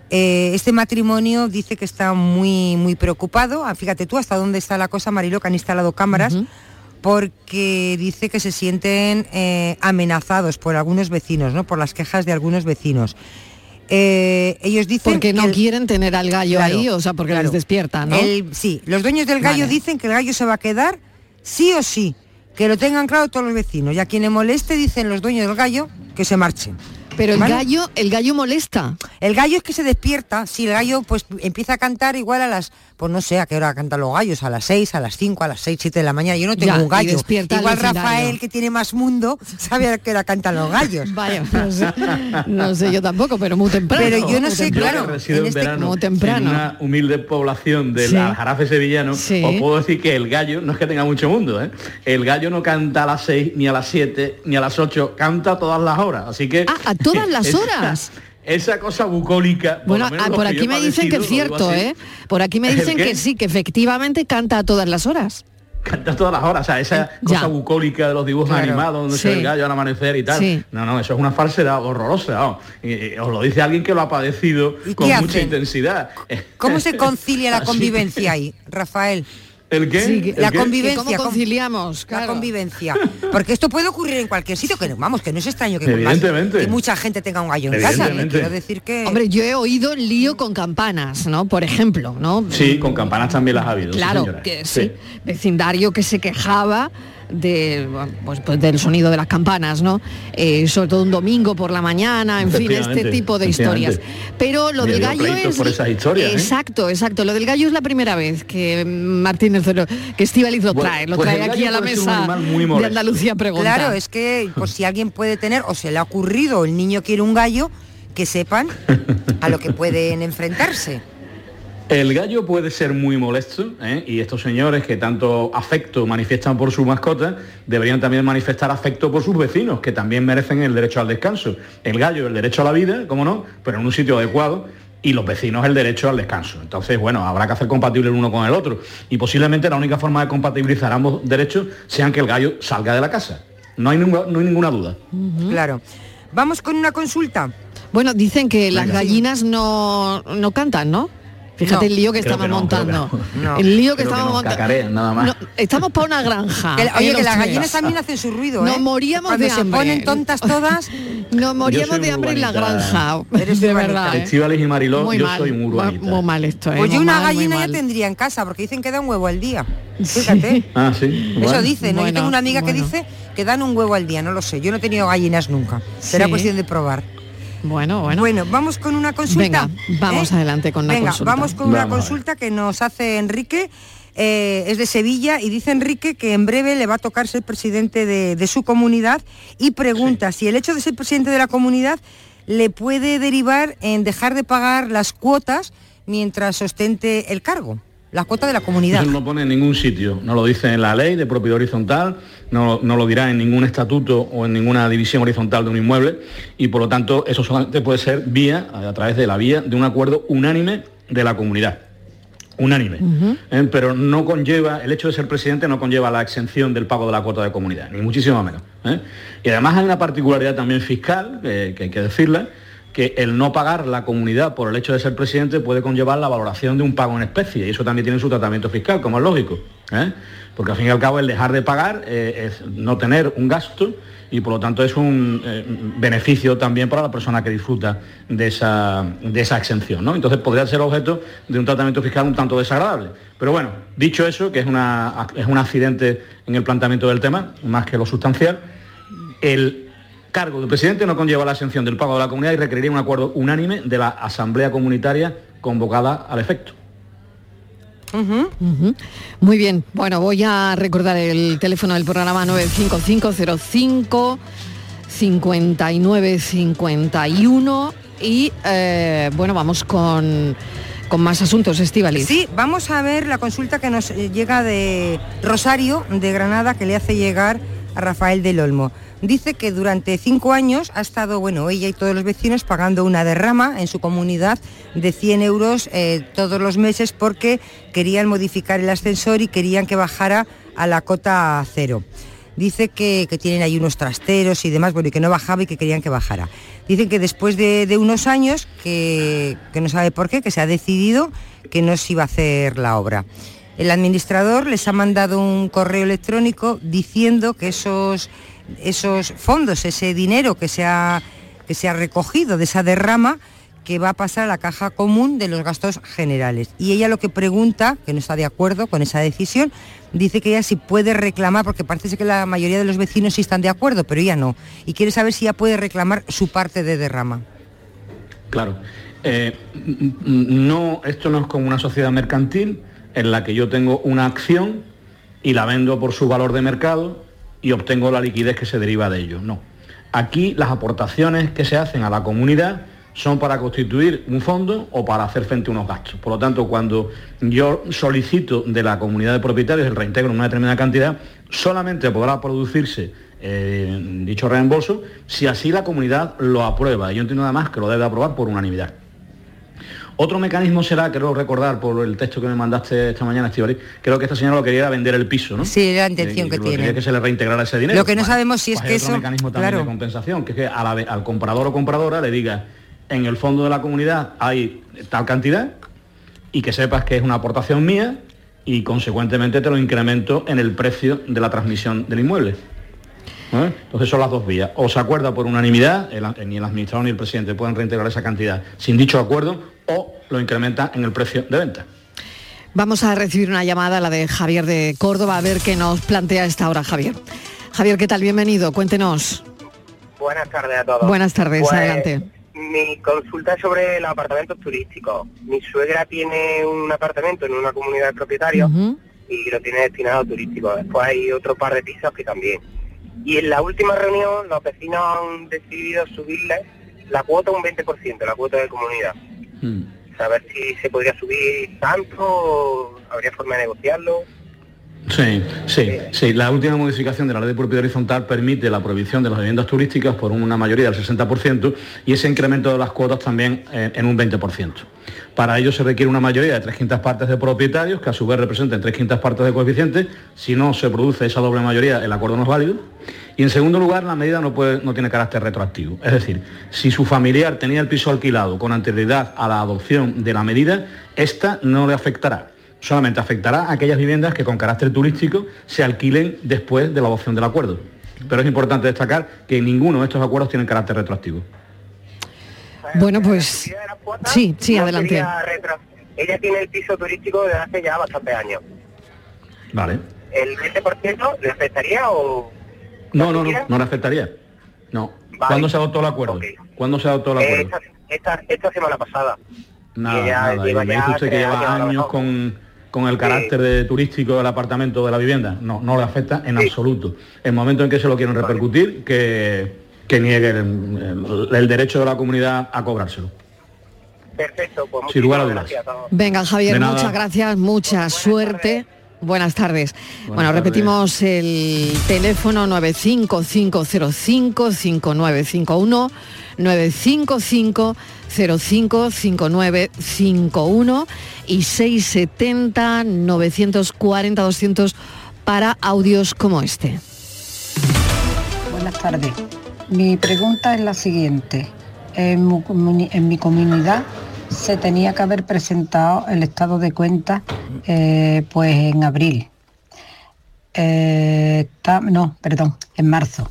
Eh, este matrimonio dice que está muy muy preocupado. Ah, Fíjate tú hasta dónde está la cosa, Marilo, que han instalado cámaras, porque dice que se sienten eh, amenazados por algunos vecinos, ¿no? Por las quejas de algunos vecinos. Eh, ellos dicen Porque no que el- quieren tener al gallo Claro, ahí, o sea, porque claro. les despierta, ¿no? El- sí, los dueños del gallo Vale. dicen que el gallo se va a quedar sí o sí, que lo tengan claro todos los vecinos. Y a quien le moleste dicen los dueños del gallo que se marchen. Pero el ¿Vale? gallo, el gallo molesta. El gallo es que se despierta, si el gallo pues empieza a cantar igual a las, pues no sé a qué hora cantan los gallos, a las 6, a las 5, a las 6, 7 de la mañana. Yo no tengo Ya, un gallo. Igual. Rafael, que tiene más mundo, sabe a qué hora cantan los gallos. Vaya, no sé, no sé yo tampoco, pero muy temprano. Pero yo no sé, temprano. claro, Yo que resido en en, este- verano Muy temprano. en una humilde población del Sí. Aljarafe sevillano, Sí. os puedo decir que el gallo no es que tenga mucho mundo, ¿eh? El gallo no canta a las 6, ni a las 7, ni a las 8, canta todas las horas. Así que. Ah, a todas las horas. Esa cosa bucólica. Bueno, ah, por aquí me dicen que es cierto, así, ¿eh? Por aquí me ¿El dicen que sí, que efectivamente canta a todas las horas. Canta a todas las horas, o sea, esa Ya. cosa bucólica de los dibujos Claro. animados donde Sí. se ve el gallo al amanecer y tal. Sí. No, no, eso es una falsedad horrorosa. Y- y os lo dice alguien que lo ha padecido ¿Y con mucha hacen? intensidad. ¿Cómo se concilia la convivencia ahí, Rafael? ¿El qué? Sí, ¿El la qué? convivencia. ¿Cómo con- conciliamos? La convivencia. Porque esto puede ocurrir en cualquier sitio, que no- vamos, que no es extraño que, Evidentemente. que mucha gente tenga un gallo en casa. Quiero decir que. Hombre, yo he oído lío con campanas, ¿no? Por ejemplo, ¿no? Sí, con campanas también las ha habido. Claro, que sí. Vecindario que se quejaba de, pues, pues del sonido de las campanas, ¿no? Eh, sobre todo un domingo por la mañana, en fin, este tipo de historias. Pero lo del gallo es... por esas historias, ¿eh? Exacto, exacto. Lo del gallo es la primera vez que Martínez, lo- que Estíbaliz lo Bueno, trae, lo pues trae aquí a la mesa de. Andalucía Pregunta. Claro, es que por si alguien puede tener o se le ha ocurrido, el niño quiere un gallo, que sepan a lo que pueden enfrentarse. El gallo puede ser muy molesto ¿eh? y estos señores que tanto afecto manifiestan por su mascota deberían también manifestar afecto por sus vecinos que también merecen el derecho al descanso. El gallo el derecho a la vida, como no, pero en un sitio adecuado y los vecinos el derecho al descanso. Entonces, bueno, habrá que hacer compatible el uno con el otro y posiblemente la única forma de compatibilizar ambos derechos sean que el gallo salga de la casa. No hay ninguna, no hay ninguna duda. Claro. Vamos con una consulta. Bueno, dicen que las gallinas no, no cantan, ¿no? Fíjate No. el lío que estamos que no, creo que montando. no. El lío que Creo estamos no, montando. cacarean nada más. No, estamos para una granja. Oye, eh, que las tres. gallinas también hacen su ruido, Nos ¿eh? moríamos Cuando de se hambre. ponen tontas todas. Nos moríamos de hambre en la granja. Eres de verdad. ¿eh? Y Mariló, Muy yo mal, soy muy urbanita. Muy mal esto, ¿eh? Pues Muy una gallina ya tendría en casa, porque dicen que da un huevo al día. Fíjate. Ah, sí. Eso Bueno. dicen, ¿no? Bueno, Yo tengo una amiga que dice que dan un huevo al día, no lo sé. Yo no he tenido gallinas nunca. Será Sí. cuestión de probar. Bueno, bueno. Bueno, vamos con una consulta. Venga, vamos ¿eh? adelante con una Venga, consulta. vamos con una Vamos consulta que nos hace Enrique. eh, es de Sevilla y dice Enrique que en breve le va a tocar ser presidente de, de su comunidad y pregunta si el hecho de ser presidente de la comunidad le puede derivar en dejar de pagar las cuotas mientras ostente el cargo, la cuota de la comunidad. Eso no lo pone en ningún sitio, no lo dice en la ley de propiedad horizontal, no, no lo dirá en ningún estatuto o en ninguna división horizontal de un inmueble y por lo tanto eso solamente puede ser vía, a través de la vía de un acuerdo unánime de la comunidad. unánime. ¿eh? Pero no conlleva, el hecho de ser presidente no conlleva la exención del pago de la cuota de comunidad, ni muchísimo menos. ¿eh? Y además hay una particularidad también fiscal, que, que hay que decirla, que el no pagar la comunidad por el hecho de ser presidente puede conllevar la valoración de un pago en especie, y eso también tiene su tratamiento fiscal, como es lógico. ¿eh? Porque al fin y al cabo el dejar de pagar eh, es no tener un gasto y por lo tanto es un eh, beneficio también para la persona que disfruta de esa, de esa exención. ¿no? Entonces podría ser objeto de un tratamiento fiscal un tanto desagradable. Pero bueno, dicho eso, que es, una, es un accidente en el planteamiento del tema, más que lo sustancial, el cargo del presidente no conlleva la exención del pago de la comunidad y requeriría un acuerdo unánime de la Asamblea Comunitaria convocada al efecto. Ujú. Muy bien, bueno, voy a recordar el teléfono del programa 95505 5951 y eh, bueno, vamos con, con más asuntos, Estivaliz. Sí, vamos a ver la consulta que nos eh, llega de Rosario, de Granada, que le hace llegar Rafael del Olmo. Dice que durante cinco años ha estado, bueno, ella y todos los vecinos pagando una derrama en su comunidad de 100 euros eh, todos los meses porque querían modificar el ascensor y querían que bajara a la cota cero. Dice que, tienen ahí unos trasteros y demás, bueno, y que no bajaba y que querían que bajara. Dicen que después de, de unos años, que, que no sabe por qué, que se ha decidido que no se iba a hacer la obra. El administrador les ha mandado un correo electrónico diciendo que esos, esos fondos, ese dinero que se, ha, que se ha recogido de esa derrama, que va a pasar a la caja común de los gastos generales. Y ella lo que pregunta, que no está de acuerdo con esa decisión, dice que ella sí puede reclamar, porque parece que la mayoría de los vecinos sí están de acuerdo, pero ella no. Y quiere saber si ella puede reclamar su parte de derrama. Claro. Eh, no, esto no es como una sociedad mercantil en la que yo tengo una acción y la vendo por su valor de mercado y obtengo la liquidez que se deriva de ello. No. Aquí las aportaciones que se hacen a la comunidad son para constituir un fondo o para hacer frente a unos gastos. Por lo tanto, cuando yo solicito de la comunidad de propietarios el reintegro en una determinada cantidad, solamente podrá producirse eh, dicho reembolso si así la comunidad lo aprueba. Y Yo entiendo además que lo debe aprobar por unanimidad. Otro mecanismo será, creo recordar por el texto que me mandaste esta mañana, Estivali, creo que esta señora lo quería era vender el piso, ¿no? Sí, era la intención Eh, que quería tiene. que se le reintegrara ese dinero. Lo que no sabemos si es pues que hay otro eso... mecanismo también Claro. de compensación, que es que a la ve- al comprador o compradora le diga, en el fondo de la comunidad hay tal cantidad y que sepas que es una aportación mía y consecuentemente te lo incremento en el precio de la transmisión del inmueble. ¿Eh? Entonces son las dos vías. O se acuerda por unanimidad, el- ni el administrador ni el presidente pueden reintegrar esa cantidad sin dicho acuerdo, o lo incrementa en el precio de venta. Vamos a recibir una llamada, la de Javier de Córdoba, a ver qué nos plantea esta hora Javier. Javier, ¿qué tal? Bienvenido, cuéntenos. Buenas tardes a todos. Buenas tardes, Pues, adelante. Mi consulta es sobre los apartamentos turísticos. Mi suegra tiene un apartamento en una comunidad de propietarios y lo tiene destinado a turístico. Después hay otro par de pisos que también. Y en la última reunión los vecinos han decidido subirle la cuota un 20%, la cuota de comunidad. Saber si se podría subir tanto, habría forma de negociarlo. Sí, sí, sí. La última modificación de la ley de propiedad horizontal permite la prohibición de las viviendas turísticas por una mayoría del 60% y ese incremento de las cuotas también en un 20%. Para ello se requiere una mayoría de tres quintas partes de propietarios, que a su vez representen tres quintas partes de coeficiente. Si no se produce esa doble mayoría, el acuerdo no es válido. Y en segundo lugar, la medida no, puede, no tiene carácter retroactivo. Es decir, si su familiar tenía el piso alquilado con anterioridad a la adopción de la medida, esta no le afectará. Solamente afectará a aquellas viviendas que con carácter turístico se alquilen después de la adopción del acuerdo. Pero es importante destacar que ninguno de estos acuerdos tiene carácter retroactivo. Bueno, pues sí, sí, adelante. Ella tiene el piso turístico desde hace ya bastantes años. Vale. ¿El 20% le afectaría o...? No, no, no, no le afectaría. No. ¿Cuándo se adoptó el acuerdo? ¿Cuándo se adoptó el Eh, acuerdo? esta, esta, esta semana pasada. Nada, nada. Y lleva me ya dice usted que lleva años con, con el carácter de turístico del apartamento de la vivienda. No, no le afecta en absoluto. El momento en que se lo quieren repercutir, que, que niegue el, derecho de la comunidad a cobrárselo. Perfecto, pues Sin lugar a dudas. gracias a todos. Venga, Javier, muchas gracias, mucha suerte. Buenas tardes. bueno, tardes. repetimos el teléfono 955055951, 955 055951 y 670 940 200 para audios como este. Buenas tardes. Mi pregunta es la siguiente. En mi, en mi comunidad se tenía que haber presentado el estado de cuenta eh, pues en abril. Eh, no, perdón, en marzo.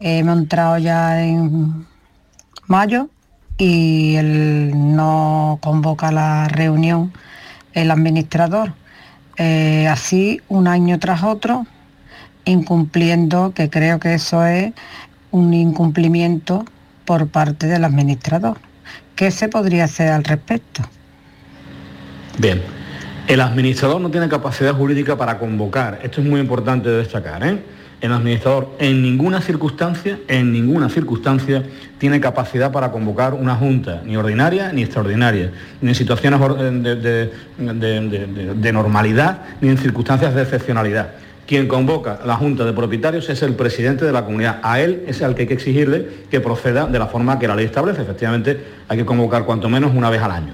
Hemos entrado ya en mayo y él no convoca la reunión el administrador. Eh, así un año tras otro, incumpliendo, que creo que eso es un incumplimiento por parte del administrador. ¿Qué se podría hacer al respecto? Bien. El administrador no tiene capacidad jurídica para convocar. Esto es muy importante de destacar. ¿eh? El administrador en ninguna circunstancia, en ninguna circunstancia, tiene capacidad para convocar una junta, ni ordinaria ni extraordinaria, ni en situaciones de normalidad, ni en circunstancias de excepcionalidad. Quien convoca la Junta de Propietarios es el presidente de la comunidad. A él es al que hay que exigirle que proceda de la forma que la ley establece. Efectivamente, hay que convocar cuanto menos una vez al año.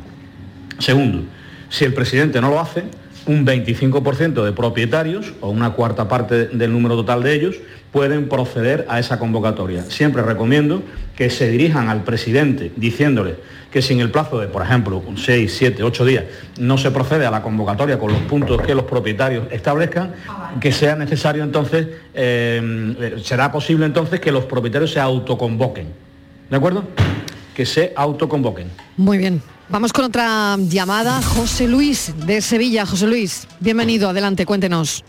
Segundo, si el presidente no lo hace, un 25% de propietarios, o una cuarta parte del número total de ellos, pueden proceder a esa convocatoria. Siempre recomiendo que se dirijan al presidente diciéndole que si en el plazo de, por ejemplo, 6, 7, 8 días no se procede a la convocatoria con los puntos que los propietarios establezcan, que sea necesario entonces, eh, será posible entonces que los propietarios se autoconvoquen. ¿De acuerdo? Que se autoconvoquen. Muy bien. Vamos con otra llamada. José Luis de Sevilla. José Luis, bienvenido. Adelante, cuéntenos.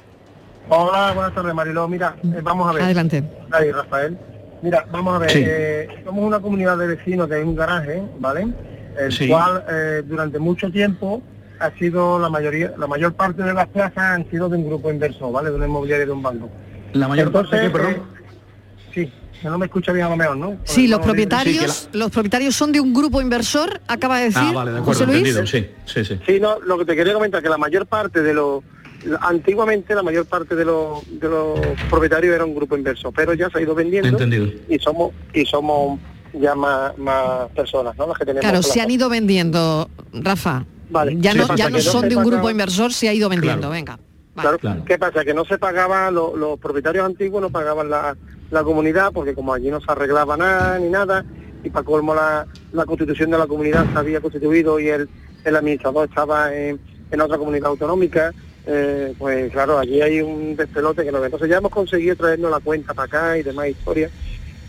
Hola, buenas tardes, Mariló. Mira, eh, vamos a ver. Adelante. Ahí, Rafael. Mira, vamos a ver. Sí. eh, somos una comunidad de vecinos que hay un garaje, ¿vale? El Sí. cual eh, durante mucho tiempo ha sido la mayoría, la mayor parte de las plazas han sido de un grupo inversor, ¿vale? De una inmobiliaria de un banco. La mayor parte, ¿qué, perdón? eh, sí, que no me escucha bien a lo mejor, ¿no? Sí, los propietarios, los propietarios son de un grupo inversor, acaba de decir Ah, vale, de acuerdo, José Luis. entendido, sí, sí, sí. Sí, no, lo que te quería comentar que la mayor parte de los antiguamente la mayor parte de los de los propietarios era un grupo inversor, pero ya se ha ido vendiendo Entendido. y somos y somos ya más, más personas, ¿no? Las que tenemos Claro, se han ido vendiendo, Rafa. ya ¿Qué no, ya no son de un grupo inversor, se ha ido vendiendo. Claro. Venga. Claro. ¿Qué pasa? Que no se pagaba, lo- los propietarios antiguos no pagaban la, la comunidad porque como allí no se arreglaba nada ni nada y para colmo la, la constitución de la comunidad se había constituido y el, el administrador estaba en, en otra comunidad autonómica, eh, pues claro, allí hay un despelote que no Entonces ya hemos conseguido traernos la cuenta para acá y demás historias.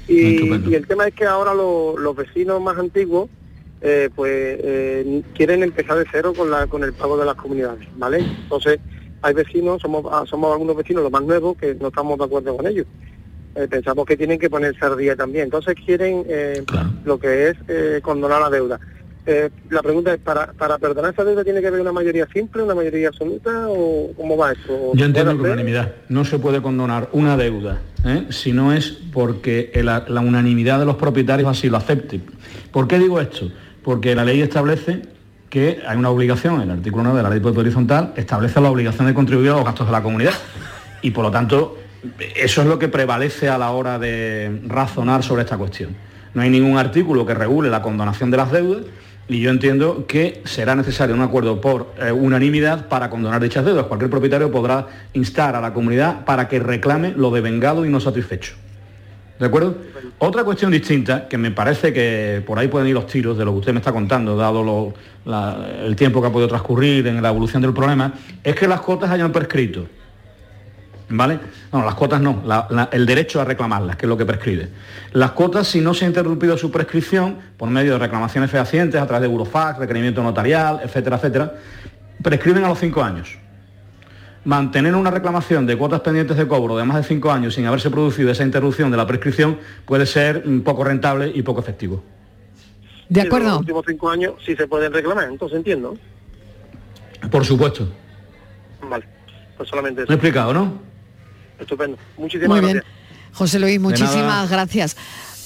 Y, y el tema es que ahora lo- los vecinos más antiguos eh, pues eh, quieren empezar de cero con la con el pago de las comunidades, ¿vale? Entonces hay vecinos, somos ah, somos algunos vecinos los más nuevos que no estamos de acuerdo con ellos. Eh, pensamos que tienen que ponerse al día también. Entonces quieren eh, lo que es eh, condonar la deuda. Eh, la pregunta es, ¿para, ¿para perdonar esa deuda tiene que haber una mayoría simple, una mayoría absoluta o cómo va eso? ¿O Yo entiendo que unanimidad. No se puede condonar una deuda ¿eh? si no es porque el- la unanimidad de los propietarios así lo acepte. ¿Por qué digo esto? Porque la ley establece que hay una obligación, el artículo 9 de la ley de horizontal establece la obligación de contribuir a los gastos de la comunidad. Y por lo tanto, eso es lo que prevalece a la hora de razonar sobre esta cuestión. No hay ningún artículo que regule la condonación de las deudas y yo entiendo que será necesario un acuerdo por eh, unanimidad para condonar dichas deudas. Cualquier propietario podrá instar a la comunidad para que reclame lo devengado y no satisfecho. ¿De acuerdo? Otra cuestión distinta, que me parece que por ahí pueden ir los tiros de lo que usted me está contando, dado el tiempo que ha podido transcurrir en la evolución del problema, es que las cuotas hayan prescrito. ¿Vale? No, las cuotas no, la- la- el derecho a reclamarlas, que es lo que prescribe. Las cuotas, si no se ha interrumpido su prescripción, por medio de reclamaciones fehacientes, a través de Eurofax, requerimiento notarial, etcétera, etcétera, prescriben a los cinco años. Mantener una reclamación de cuotas pendientes de cobro de más de cinco años sin haberse producido esa interrupción de la prescripción puede ser poco rentable y poco efectivo. De Sí, Los últimos cinco años sí se pueden reclamar, entonces entiendo. Por supuesto. Vale, pues solamente Lo eso. he explicado, ¿no? Estupendo. Muchísimas Muy gracias. bien. José Luis, muchísimas gracias.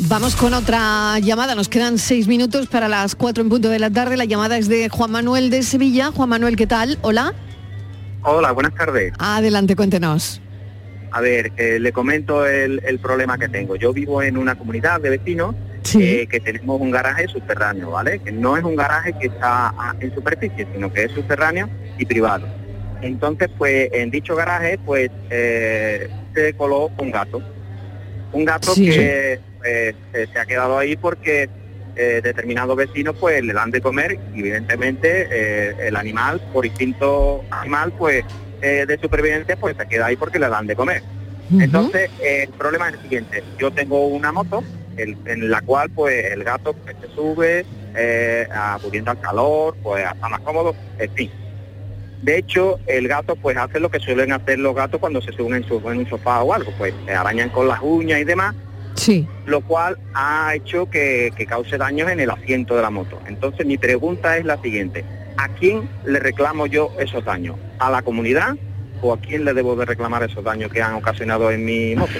Vamos con otra llamada. Nos quedan seis minutos para las cuatro en punto de la tarde. La llamada es de Juan Manuel de Sevilla. Juan Manuel, ¿qué tal? Hola. Hola, buenas tardes. Adelante, cuéntenos. A ver, eh, le comento el, el problema que tengo. Yo vivo en una comunidad de vecinos eh, que tenemos un garaje subterráneo, ¿vale? Que no es un garaje que está en superficie, sino que es subterráneo y privado. Entonces, pues en dicho garaje, pues eh, se coló un gato. Un gato Sí. que eh, eh, se ha quedado ahí porque eh, determinados vecinos pues le dan de comer y evidentemente eh, el animal, por instinto animal, pues de supervivencia, pues se queda ahí porque le dan de comer. Entonces, el problema es el siguiente. Yo tengo una moto el- en la cual pues el gato pues, se sube, eh, acudiendo al calor, pues está más cómodo, en fin. De hecho, el gato pues hace lo que suelen hacer los gatos cuando se suben en, su, en un sofá o algo, pues se arañan con las uñas y demás, Sí. lo cual ha hecho que, que cause daños en el asiento de la moto. Entonces mi pregunta es la siguiente, ¿a quién le reclamo yo esos daños? ¿A la comunidad o a quién le debo de reclamar esos daños que han ocasionado en mi moto?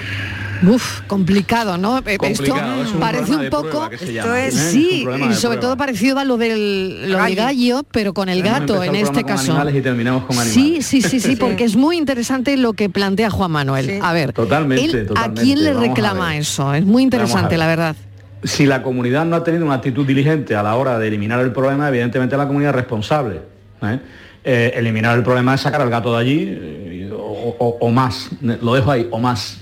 Uf, complicado, ¿no? Eh, Complicado, Esto un parece un poco, ¿eh? Es un sí, sobre prueba. todo parecido a lo del, lo del Gallo. gallo, pero con el gato en este caso. animales y terminamos con animales. Sí, sí, sí, sí, porque es muy interesante lo que plantea Juan Manuel. A ver, Totalmente, él, ¿a quién le reclama ver. eso? Es muy interesante, ver. la verdad. Si la comunidad no ha tenido una actitud diligente a la hora de eliminar el problema, evidentemente la comunidad es responsable. ¿eh? Eh, eliminar el problema es sacar al gato de allí eh, o, o- o más, lo dejo ahí, o más.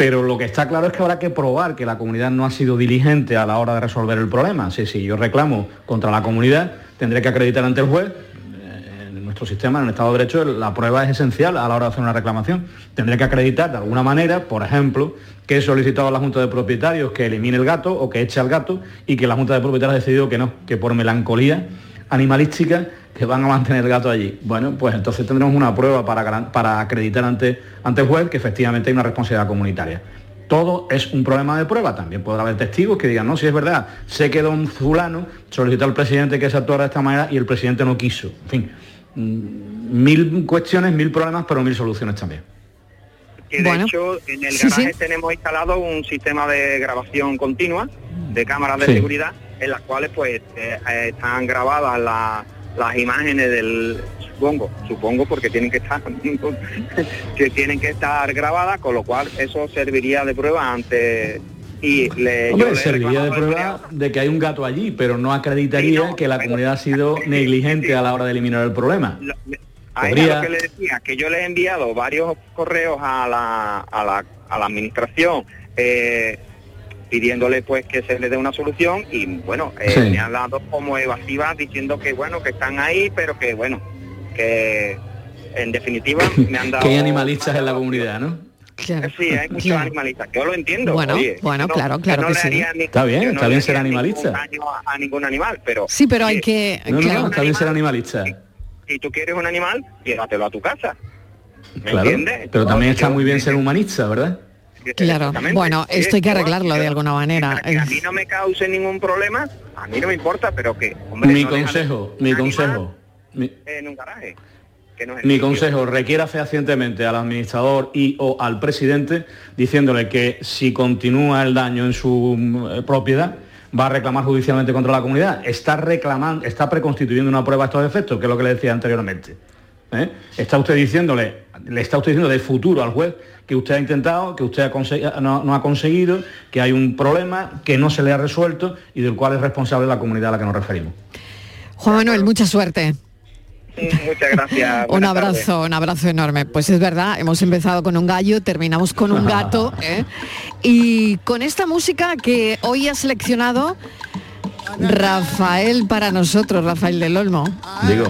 Pero lo que está claro es que habrá que probar que la comunidad no ha sido diligente a la hora de resolver el problema. Si, si yo reclamo contra la comunidad, tendré que acreditar ante el juez eh, en nuestro sistema, en el Estado de Derecho, la prueba es esencial a la hora de hacer una reclamación. Tendré que acreditar de alguna manera, por ejemplo, que he solicitado a la Junta de Propietarios que elimine el gato o que eche al gato y que la Junta de Propietarios ha decidido que no, que por melancolía animalística que van a mantener el gato allí. Bueno, pues entonces tendremos una prueba para, para acreditar ante, ante el juez que efectivamente hay una responsabilidad comunitaria. Todo es un problema de prueba. También podrá haber testigos que digan, no, si es verdad, sé que don fulano solicitó al presidente que se actuara de esta manera y el presidente no quiso. En fin, mm, mil cuestiones, mil problemas, pero mil soluciones también. Que de hecho en el Sí, garaje sí. tenemos instalado un sistema de grabación continua de cámaras de Sí. seguridad en las cuales pues eh, eh, están grabadas la- las imágenes del supongo supongo porque tienen que estar que tienen que estar grabadas con lo cual eso serviría de prueba ante y le, yo serviría de prueba de que hay un gato allí, pero no acreditaría que la comunidad ha sido negligente a la hora de eliminar el problema. A ella lo que le decía, que yo le he enviado varios correos a la, a la, a la administración eh, pidiéndole pues que se le dé una solución y bueno, eh, Sí. me han dado como evasivas diciendo que bueno, que están ahí, pero que bueno, que en definitiva me han dado... Que hay animalistas en la comunidad, ¿no? Sí, hay muchos Claro. animalistas, yo lo entiendo. Bueno, oye, bueno, no- claro, claro no que sí. ni- Está bien, no está bien ser ningún animalista. daño a, a ningún animal, pero Sí, pero hay que... No, no, claro. no, está bien ser animalista. si tú quieres un animal, llévatelo a tu casa. ¿Me Claro, entiendes? pero también está muy bien ser humanista, ¿verdad? Claro, Exactamente. bueno, esto hay que arreglarlo de alguna manera. que a mí no me cause ningún problema, a mí no me importa, pero que, hombre, Mi no consejo, mi consejo, mi, en un garaje. Que no es el mi sitio. consejo, requiera fehacientemente al administrador y o al presidente diciéndole que si continúa el daño en su mm, propiedad, va a reclamar judicialmente contra la comunidad. Está reclamando, está preconstituyendo una prueba a estos efectos, que es lo que le decía anteriormente. ¿eh? Está usted diciéndole, le está usted diciendo de futuro al juez que usted ha intentado, que usted ha no, no ha conseguido, que hay un problema que no se le ha resuelto y del cual es responsable la comunidad a la que nos referimos. Juan Manuel, mucha suerte. Muchas gracias. Un abrazo, un abrazo enorme. Pues es verdad, hemos empezado con un gallo, terminamos con un gato. ¿eh? Y con esta música que hoy ha seleccionado Rafael para nosotros, Rafael del Olmo. Digo.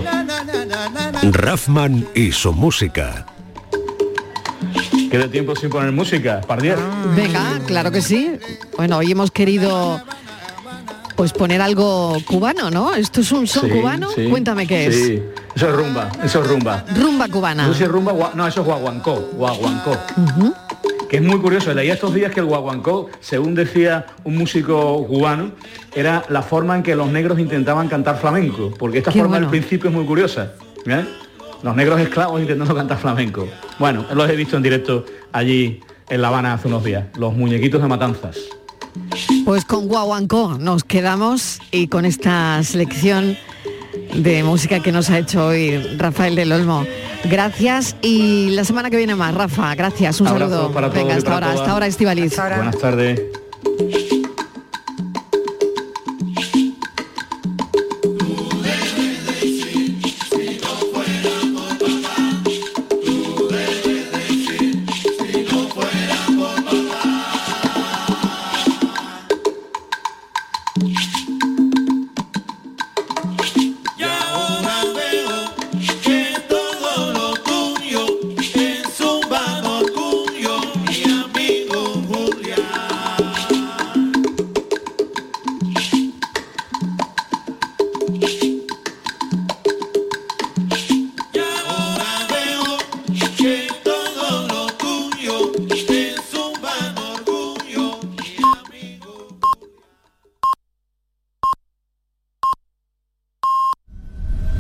Raffman y su música. Queda tiempo sin poner música, Pardier. Venga, claro que sí. Bueno, hoy hemos querido pues poner algo cubano, ¿no? ¿Esto es un son Sí, cubano? sí, Cuéntame qué sí. Eso es rumba, eso es rumba. es. Rumba cubana. No si es rumba, no, eso es guaguancó, guaguancó. Que es muy curioso, leía estos días que el guaguancó, según decía un músico cubano, era la forma en que los negros intentaban cantar flamenco, porque esta Qué forma bueno. al principio es muy curiosa. ¿eh? Los negros esclavos intentando cantar flamenco. Bueno, los he visto en directo allí en La Habana hace unos días, los muñequitos de matanzas. Pues con Guaguancó nos quedamos y con esta selección de música que nos ha hecho hoy Rafael del Olmo. Gracias y la semana que viene más, Rafa. Gracias, un saludo. para todos Venga, y hasta para ahora, todas. hasta ahora, Estivaliz. Buenas tardes.